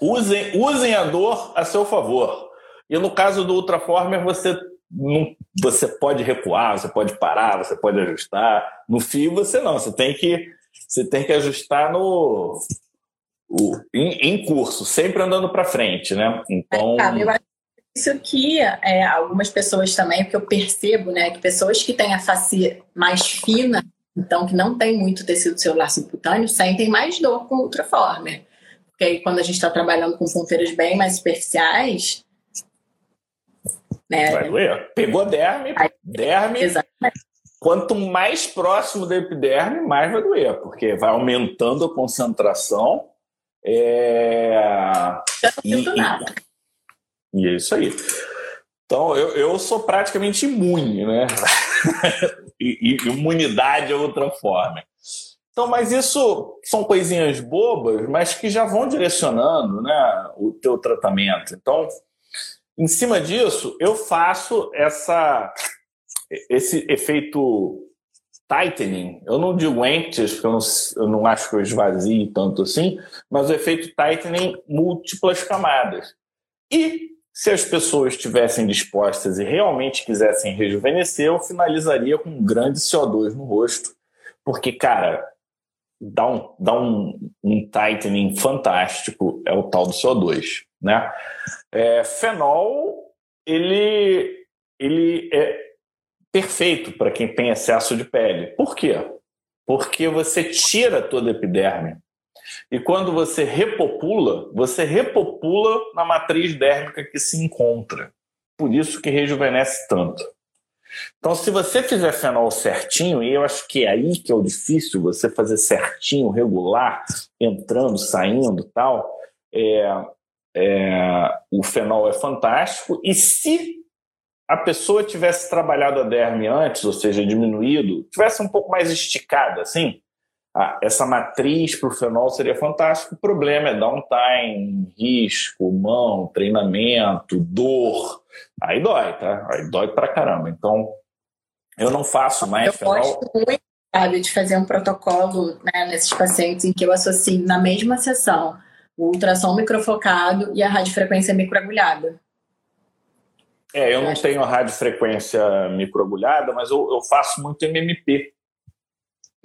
Usem, usem a dor a seu favor. E no caso do Ultraformer, você não, você pode recuar, você pode parar, você pode ajustar. No fio você não, você tem que você tem que ajustar no o, em, em curso, sempre andando para frente, né? Então, eu acho isso que é, algumas pessoas também, porque eu percebo, né, que pessoas que têm a face mais fina, então que não tem muito tecido celular subcutâneo, sentem mais dor com ultraformer. Porque aí quando a gente está trabalhando com ponteiras bem mais superficiais, né? Vai doer. Pegou derme, aí, derme. Exatamente. Quanto mais próximo da epiderme, mais vai doer, porque vai aumentando a concentração. É... Eu não e, nada. E é isso aí. Então, eu, eu sou praticamente imune, né? *laughs* e, e, imunidade é outra forma. Então, mas isso são coisinhas bobas, mas que já vão direcionando né, o teu tratamento. Então, em cima disso, eu faço essa, esse efeito tightening. Eu não digo empties, porque eu não, eu não acho que eu esvazie tanto assim, mas o efeito tightening múltiplas camadas. E se as pessoas estivessem dispostas e realmente quisessem rejuvenescer, eu finalizaria com um grande CO2 no rosto. Porque, cara, dá um, dá um, um tightening fantástico, é o tal do CO2. Né? É, fenol, ele, ele é perfeito para quem tem excesso de pele. Por quê? Porque você tira toda a epiderme. E quando você repopula, você repopula na matriz dérmica que se encontra. Por isso que rejuvenesce tanto. Então, se você fizer fenol certinho, e eu acho que é aí que é o difícil, você fazer certinho, regular, entrando, saindo tal, é, é, o fenol é fantástico. E se a pessoa tivesse trabalhado a derme antes, ou seja, diminuído, tivesse um pouco mais esticada, assim, ah, essa matriz para o fenol seria fantástico. O problema é downtime, risco, mão, treinamento, dor. Aí dói, tá? Aí dói pra caramba. Então, eu não faço mais eu fenol. Gosto muito, sabe, de fazer um protocolo né, nesses pacientes em que eu associo na mesma sessão o ultrassom microfocado e a radiofrequência microagulhada. É, eu não tenho a radiofrequência microagulhada, mas eu, eu faço muito MMP.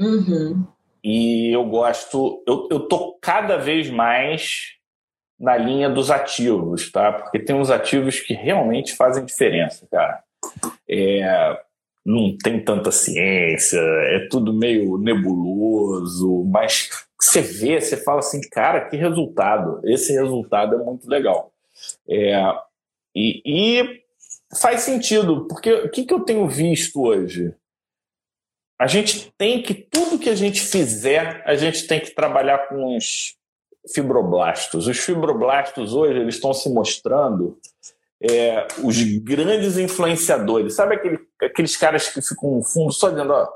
Uhum. E eu gosto, eu, eu tô cada vez mais na linha dos ativos, tá? Porque tem uns ativos que realmente fazem diferença, cara. É, não tem tanta ciência, é tudo meio nebuloso, mas você vê, você fala assim, cara, que resultado! Esse resultado é muito legal. É, e, e, faz sentido, porque o que, que eu tenho visto hoje? A gente tem que, tudo que a gente fizer, a gente tem que trabalhar com os fibroblastos. Os fibroblastos hoje, eles estão se mostrando é, os grandes influenciadores. Sabe aquele, aqueles caras que ficam no fundo só dizendo, ó,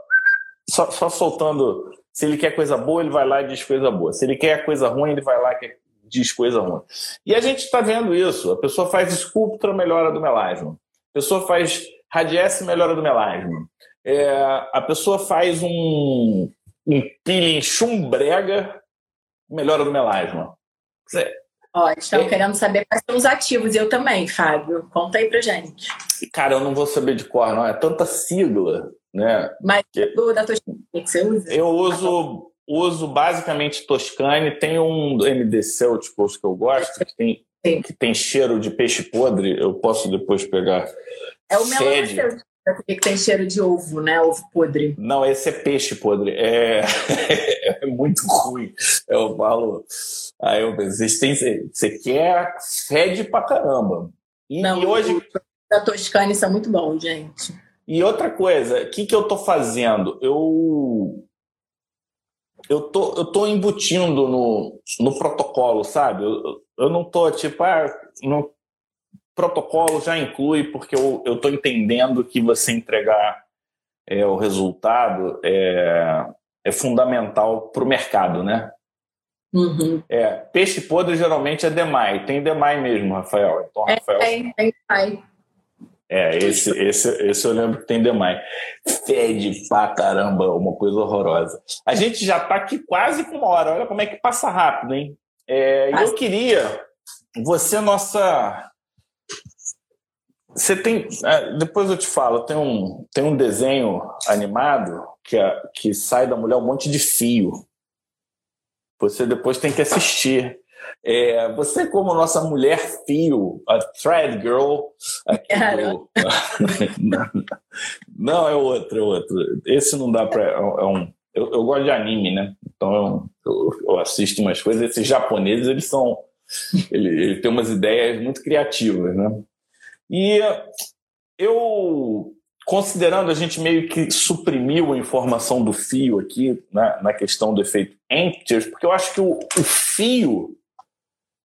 só, só soltando se ele quer coisa boa, ele vai lá e diz coisa boa. Se ele quer coisa ruim, ele vai lá e diz coisa ruim. E a gente está vendo isso. A pessoa faz Sculptra, melhora do melasma. A pessoa faz Radiesse, melhora do melasma. É, a pessoa faz um, um peeling chumbrega, melhora do melasma. Ó, estão é... querendo saber quais são os ativos. Eu também, Fábio. Conta aí pra gente. Cara, eu não vou saber de cor, não. É tanta sigla. Né? Mas que, do, da Toscane que você usa? Eu uso, uso basicamente Toscane, tem um MD Celticals que eu gosto, que tem, que tem cheiro de peixe podre, eu posso depois pegar. É o Melana que tem cheiro de ovo, né? Ovo podre. Não, esse é peixe podre. É, *laughs* é muito ruim. Eu falo. Aí eu têm, você quer fede pra caramba. E, Não, e hoje. Da Toscane são muito bons, gente. E outra coisa, o que, que eu estou fazendo? Eu eu tô, eu tô embutindo no, no protocolo, sabe? Eu, eu não tô tipo, ah, no protocolo já inclui, porque eu, tô entendendo que você entregar é, o resultado é, é fundamental para o mercado, né? Uhum. É, peixe podre geralmente é demai. Tem demai mesmo, Rafael. Então, é, Rafael... Tem, tem demai. É, esse, esse, esse eu lembro que tem demais. Fede pra caramba, uma coisa horrorosa. A gente já tá aqui quase com uma hora. Olha como é que passa rápido, hein? É, eu queria. Você, nossa. Você tem. É, depois eu te falo, tem um, tem um desenho animado que, é, que sai da mulher um monte de fio. Você depois tem que assistir. É, você, como nossa mulher fio, a thread girl. Do... *laughs* não, é outro, é outro. Esse não dá para. É um, eu, eu, gosto de anime, né? Então eu, eu, assisto umas coisas. Esses japoneses, eles são. Ele, ele tem umas ideias muito criativas, né? E eu considerando a gente meio que suprimiu a informação do fio aqui né, na questão do efeito Ampters, porque eu acho que o, o, fio,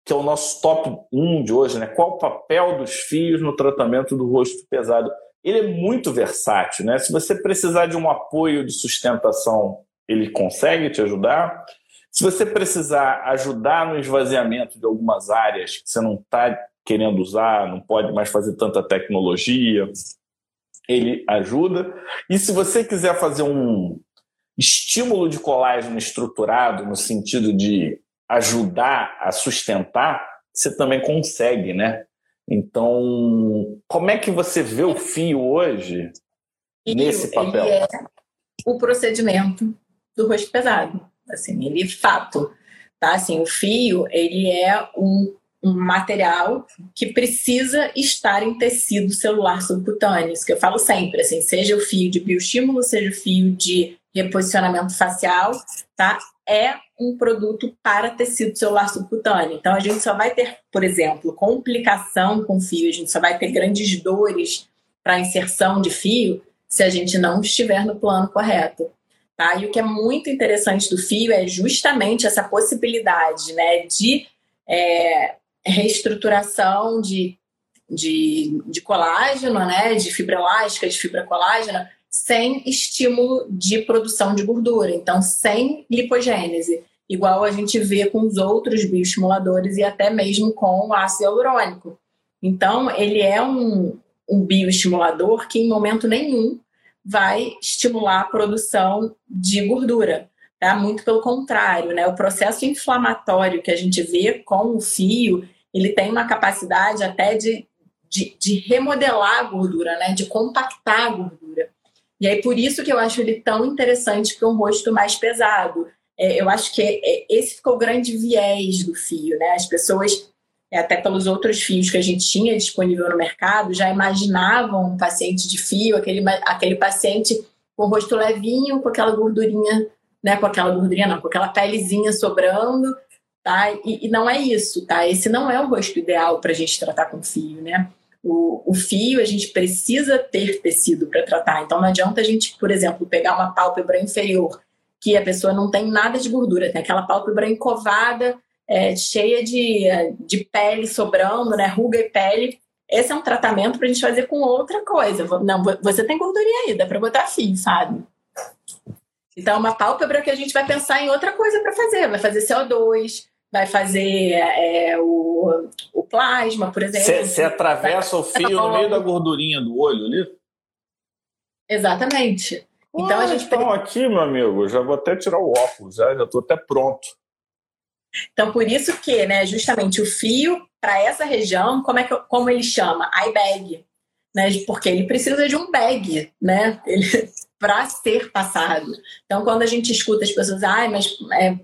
que é o nosso top 1 de hoje, né, qual o papel dos fios no tratamento do rosto pesado, ele é muito versátil. Né? Se você precisar de um apoio de sustentação, ele consegue te ajudar. Se você precisar ajudar no esvaziamento de algumas áreas que você não está querendo usar, não pode mais fazer tanta tecnologia, ele ajuda. E se você quiser fazer um estímulo de colágeno estruturado, no sentido de ajudar a sustentar, você também consegue, né? Então, como é que você vê o fio hoje fio, nesse papel? Ele é o procedimento do rosto pesado. Assim, ele é fato. Tá? Assim, o fio, ele é um um material que precisa estar em tecido celular subcutâneo. Isso que eu falo sempre, assim, seja o fio de bioestímulo, seja o fio de reposicionamento facial, tá? É um produto para tecido celular subcutâneo. Então a gente só vai ter, por exemplo, complicação com fio, a gente só vai ter grandes dores para inserção de fio se a gente não estiver no plano correto. Tá? E o que é muito interessante do fio é justamente essa possibilidade né, de é, reestruturação de, de, de colágeno, né, de fibra elástica, de fibra colágena, sem estímulo de produção de gordura, então sem lipogênese, igual a gente vê com os outros bioestimuladores e até mesmo com o ácido hialurônico. Então, ele é um, um bioestimulador que em momento nenhum vai estimular a produção de gordura. Tá? Muito pelo contrário, né? O processo inflamatório que a gente vê com o fio, ele tem uma capacidade até de, de, de remodelar a gordura, né? De compactar a gordura. E aí, por isso que eu acho ele tão interessante para um rosto mais pesado. É, eu acho que é, esse ficou o grande viés do fio, né? As pessoas, é, até pelos outros fios que a gente tinha disponível no mercado, já imaginavam um paciente de fio, aquele, aquele paciente com o rosto levinho, com aquela gordurinha né, com aquela gordurinha, não, com aquela pelezinha sobrando, tá? E, e, não é isso, tá? Esse não é o rosto ideal para a gente tratar com fio, né? O, o fio, a gente precisa ter tecido para tratar. Então, não adianta a gente, por exemplo, pegar uma pálpebra inferior, que a pessoa não tem nada de gordura, tem aquela pálpebra encovada, é, cheia de, de pele sobrando, né? Ruga e pele. Esse é um tratamento para a gente fazer com outra coisa. Não, você tem gordurinha aí, dá para botar fio, sabe? Então, é uma pálpebra que a gente vai pensar em outra coisa para fazer. Vai fazer CO2, vai fazer é, o, o plasma, por exemplo. Você atravessa o fio no meio da gordurinha do olho ali? Exatamente. Então a gente então aqui, meu amigo, já vou até tirar o óculos, já estou até pronto. Então por isso que, né, justamente o fio para essa região, como é que como ele chama, eye bag, né? Porque ele precisa de um bag, né? Ele para ser passado. Então, quando a gente escuta as pessoas, ah, mas é,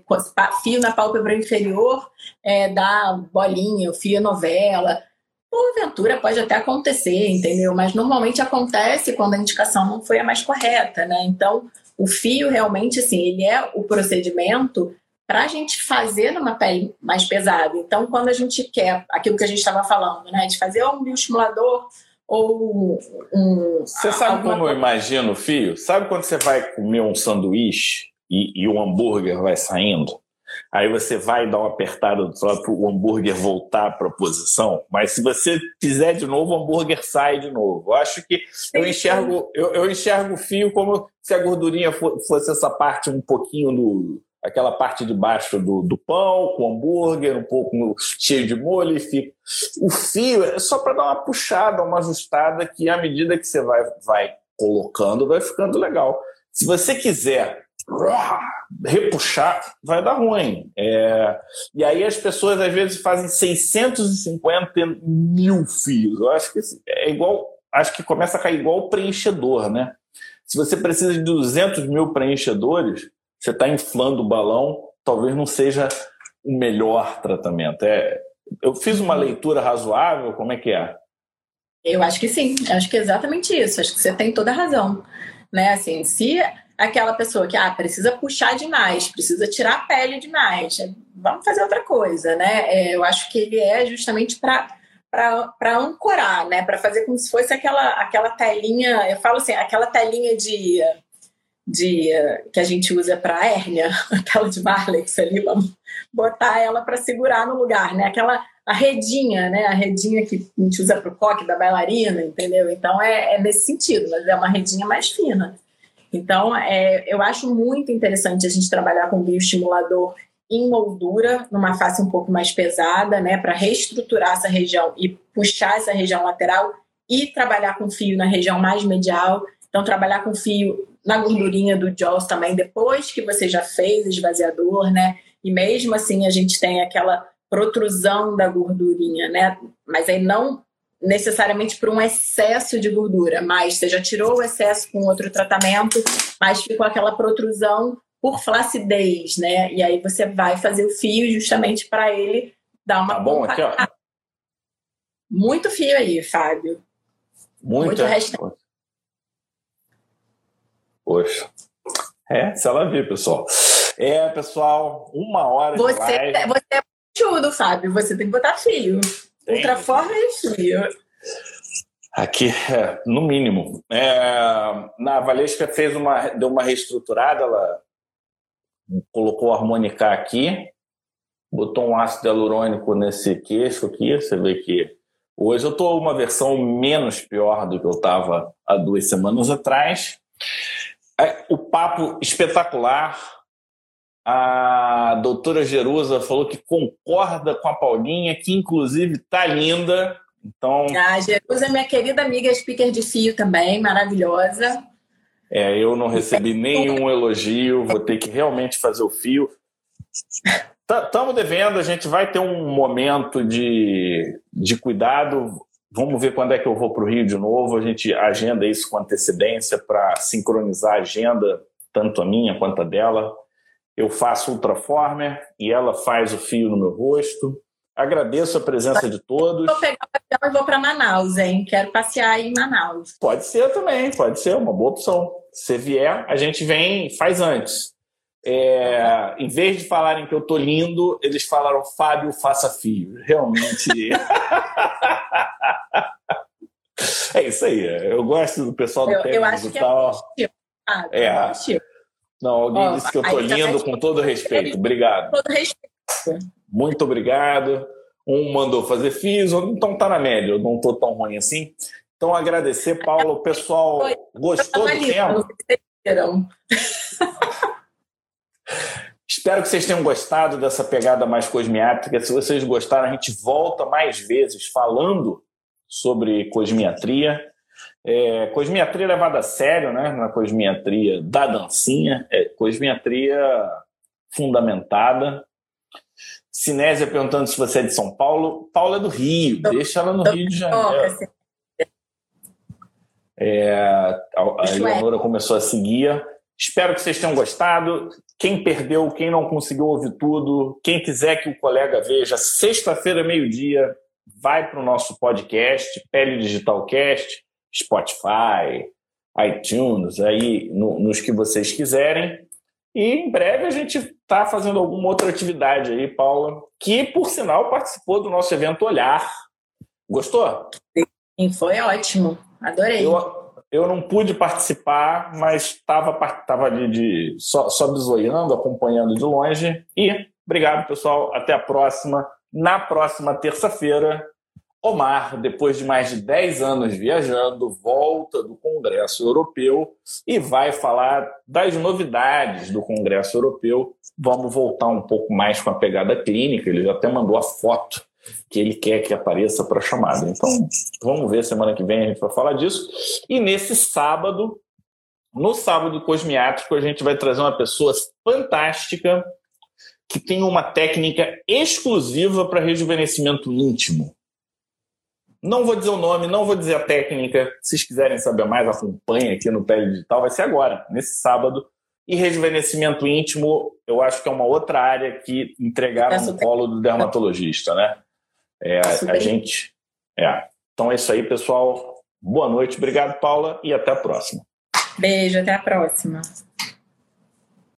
fio na pálpebra inferior é, dá bolinha, fio é novela. Porventura pode até acontecer, entendeu? Mas normalmente acontece quando a indicação não foi a mais correta, né? Então, o fio realmente, assim, ele é o procedimento para a gente fazer numa pele mais pesada. Então, quando a gente quer aquilo que a gente estava falando, né, de fazer um bioestimulador ou um. Você sabe como eu imagino o fio? Sabe quando você vai comer um sanduíche e, e o hambúrguer vai saindo? Aí você vai dar uma apertada do para o hambúrguer voltar para a posição, mas se você fizer de novo, o hambúrguer sai de novo. Eu acho que eu enxergo, eu, eu enxergo o fio como se a gordurinha fosse essa parte um pouquinho do, aquela parte de baixo do, do pão, com hambúrguer, um pouco cheio de molho e fica. O fio é só para dar uma puxada, uma ajustada, que à medida que você vai, vai colocando, vai ficando legal. Se você quiser repuxar, vai dar ruim. É... E aí as pessoas às vezes fazem 650 mil fios. Eu acho que é igual, acho que começa a cair igual o preenchedor, né? Se você precisa de 200 mil preenchedores, você está inflando o balão, talvez não seja o melhor tratamento? É, eu fiz uma leitura razoável, como é que é? Eu acho que sim, eu acho que é exatamente isso. Acho que você tem toda a razão, né? Assim, se aquela pessoa que ah, precisa puxar demais, precisa tirar a pele demais, é, vamos fazer outra coisa, né? É, eu acho que ele é justamente para para ancorar, né? Para fazer como se fosse aquela, aquela telinha, eu falo assim, aquela telinha de, de que a gente usa para hérnia, *laughs* aquela de Marlex ali, vamos botar ela para segurar no lugar, né? Aquela a redinha, né? A redinha que a gente usa para o coque da bailarina, entendeu? Então é, é, nesse sentido, mas é uma redinha mais fina. Então é, eu acho muito interessante a gente trabalhar com bioestimulador em moldura, numa face um pouco mais pesada, né, para reestruturar essa região e puxar essa região lateral e trabalhar com fio na região mais medial. Então, trabalhar com fio na gordurinha do Jaws também, depois que você já fez esvaziador, né? E mesmo assim, a gente tem aquela protrusão da gordurinha, né? Mas aí não necessariamente por um excesso de gordura, mas você já tirou o excesso com outro tratamento, mas ficou aquela protrusão por flacidez, né? E aí você vai fazer o fio justamente para ele dar uma tá bom aqui, ó. Muito fio aí, Fábio. Muito, Muito restante. Poxa. É, se ela vir, pessoal. É, pessoal, uma hora você, de live. É, você é tudo, Fábio. Você tem que botar fio. Tem. Ultraforma e fio. Aqui, é, no mínimo. É, na Valesca fez uma, deu uma reestruturada, ela colocou o harmonica aqui, botou um ácido hialurônico nesse queixo aqui, você vê que hoje eu estou uma versão menos pior do que eu estava há duas semanas atrás. É, o papo espetacular. A doutora Jerusa falou que concorda com a Paulinha, que inclusive está linda. Então... A Jerusa é minha querida amiga speaker de fio também, maravilhosa. É, eu não recebi nenhum elogio, vou ter que realmente fazer o fio. Estamos devendo, a gente vai ter um momento de, de cuidado. Vamos ver quando é que eu vou para o Rio de novo. A gente agenda isso com antecedência para sincronizar a agenda, tanto a minha quanto a dela. Eu faço Ultraformer e ela faz o fio no meu rosto. Agradeço a presença de todos. Vou pegar o avião e vou para Manaus, hein? Quero passear em Manaus. Pode ser também, pode ser uma boa opção. Se vier, a gente vem faz antes. É, em vez de falarem que eu tô lindo, eles falaram Fábio faça fio. Realmente. *laughs* é isso aí. Eu gosto do pessoal do eu, eu acho que é tal. É, ah, é. Não, alguém Ó, disse que eu tô lindo com todo respeito. Obrigado. Todo respeito. Muito obrigado. Um mandou fazer fios, então tá na média. Eu não tô tão ruim assim. Então, agradecer, Paulo. O pessoal gostou do tema? *laughs* Espero que vocês tenham gostado dessa pegada mais cosmiátrica. Se vocês gostaram, a gente volta mais vezes falando sobre cosmiatria. É, cosmiatria levada a sério, né? Na é cosmiatria da dancinha, é cosmiatria fundamentada. Sinésia perguntando se você é de São Paulo. Paulo é do Rio, deixa ela no Rio de Janeiro. É, a, a é. Eleonora começou a seguir. Espero que vocês tenham gostado. Quem perdeu, quem não conseguiu ouvir tudo, quem quiser que o colega veja, sexta-feira, meio-dia, vai para o nosso podcast, Pele Digital Cast, Spotify, iTunes, aí no, nos que vocês quiserem. E em breve a gente está fazendo alguma outra atividade aí, Paula, que por sinal participou do nosso evento Olhar. Gostou? Sim, foi ótimo. Adorei. Eu, eu não pude participar, mas estava tava ali de, só, só bisoiando, acompanhando de longe. E obrigado, pessoal. Até a próxima. Na próxima terça-feira, Omar, depois de mais de 10 anos viajando, volta do Congresso Europeu e vai falar das novidades do Congresso Europeu. Vamos voltar um pouco mais com a pegada clínica. Ele já até mandou a foto que ele quer que apareça para a chamada. Então, vamos ver semana que vem a gente vai falar disso. E nesse sábado, no sábado cosmiátrico, a gente vai trazer uma pessoa fantástica que tem uma técnica exclusiva para rejuvenescimento íntimo. Não vou dizer o nome, não vou dizer a técnica. Se vocês quiserem saber mais, acompanhe aqui no Pele Digital. Vai ser agora, nesse sábado. E rejuvenescimento íntimo, eu acho que é uma outra área que entregaram no colo do dermatologista, né? É, a gente. É. Então é isso aí, pessoal. Boa noite, obrigado, Paula, e até a próxima. Beijo, até a próxima.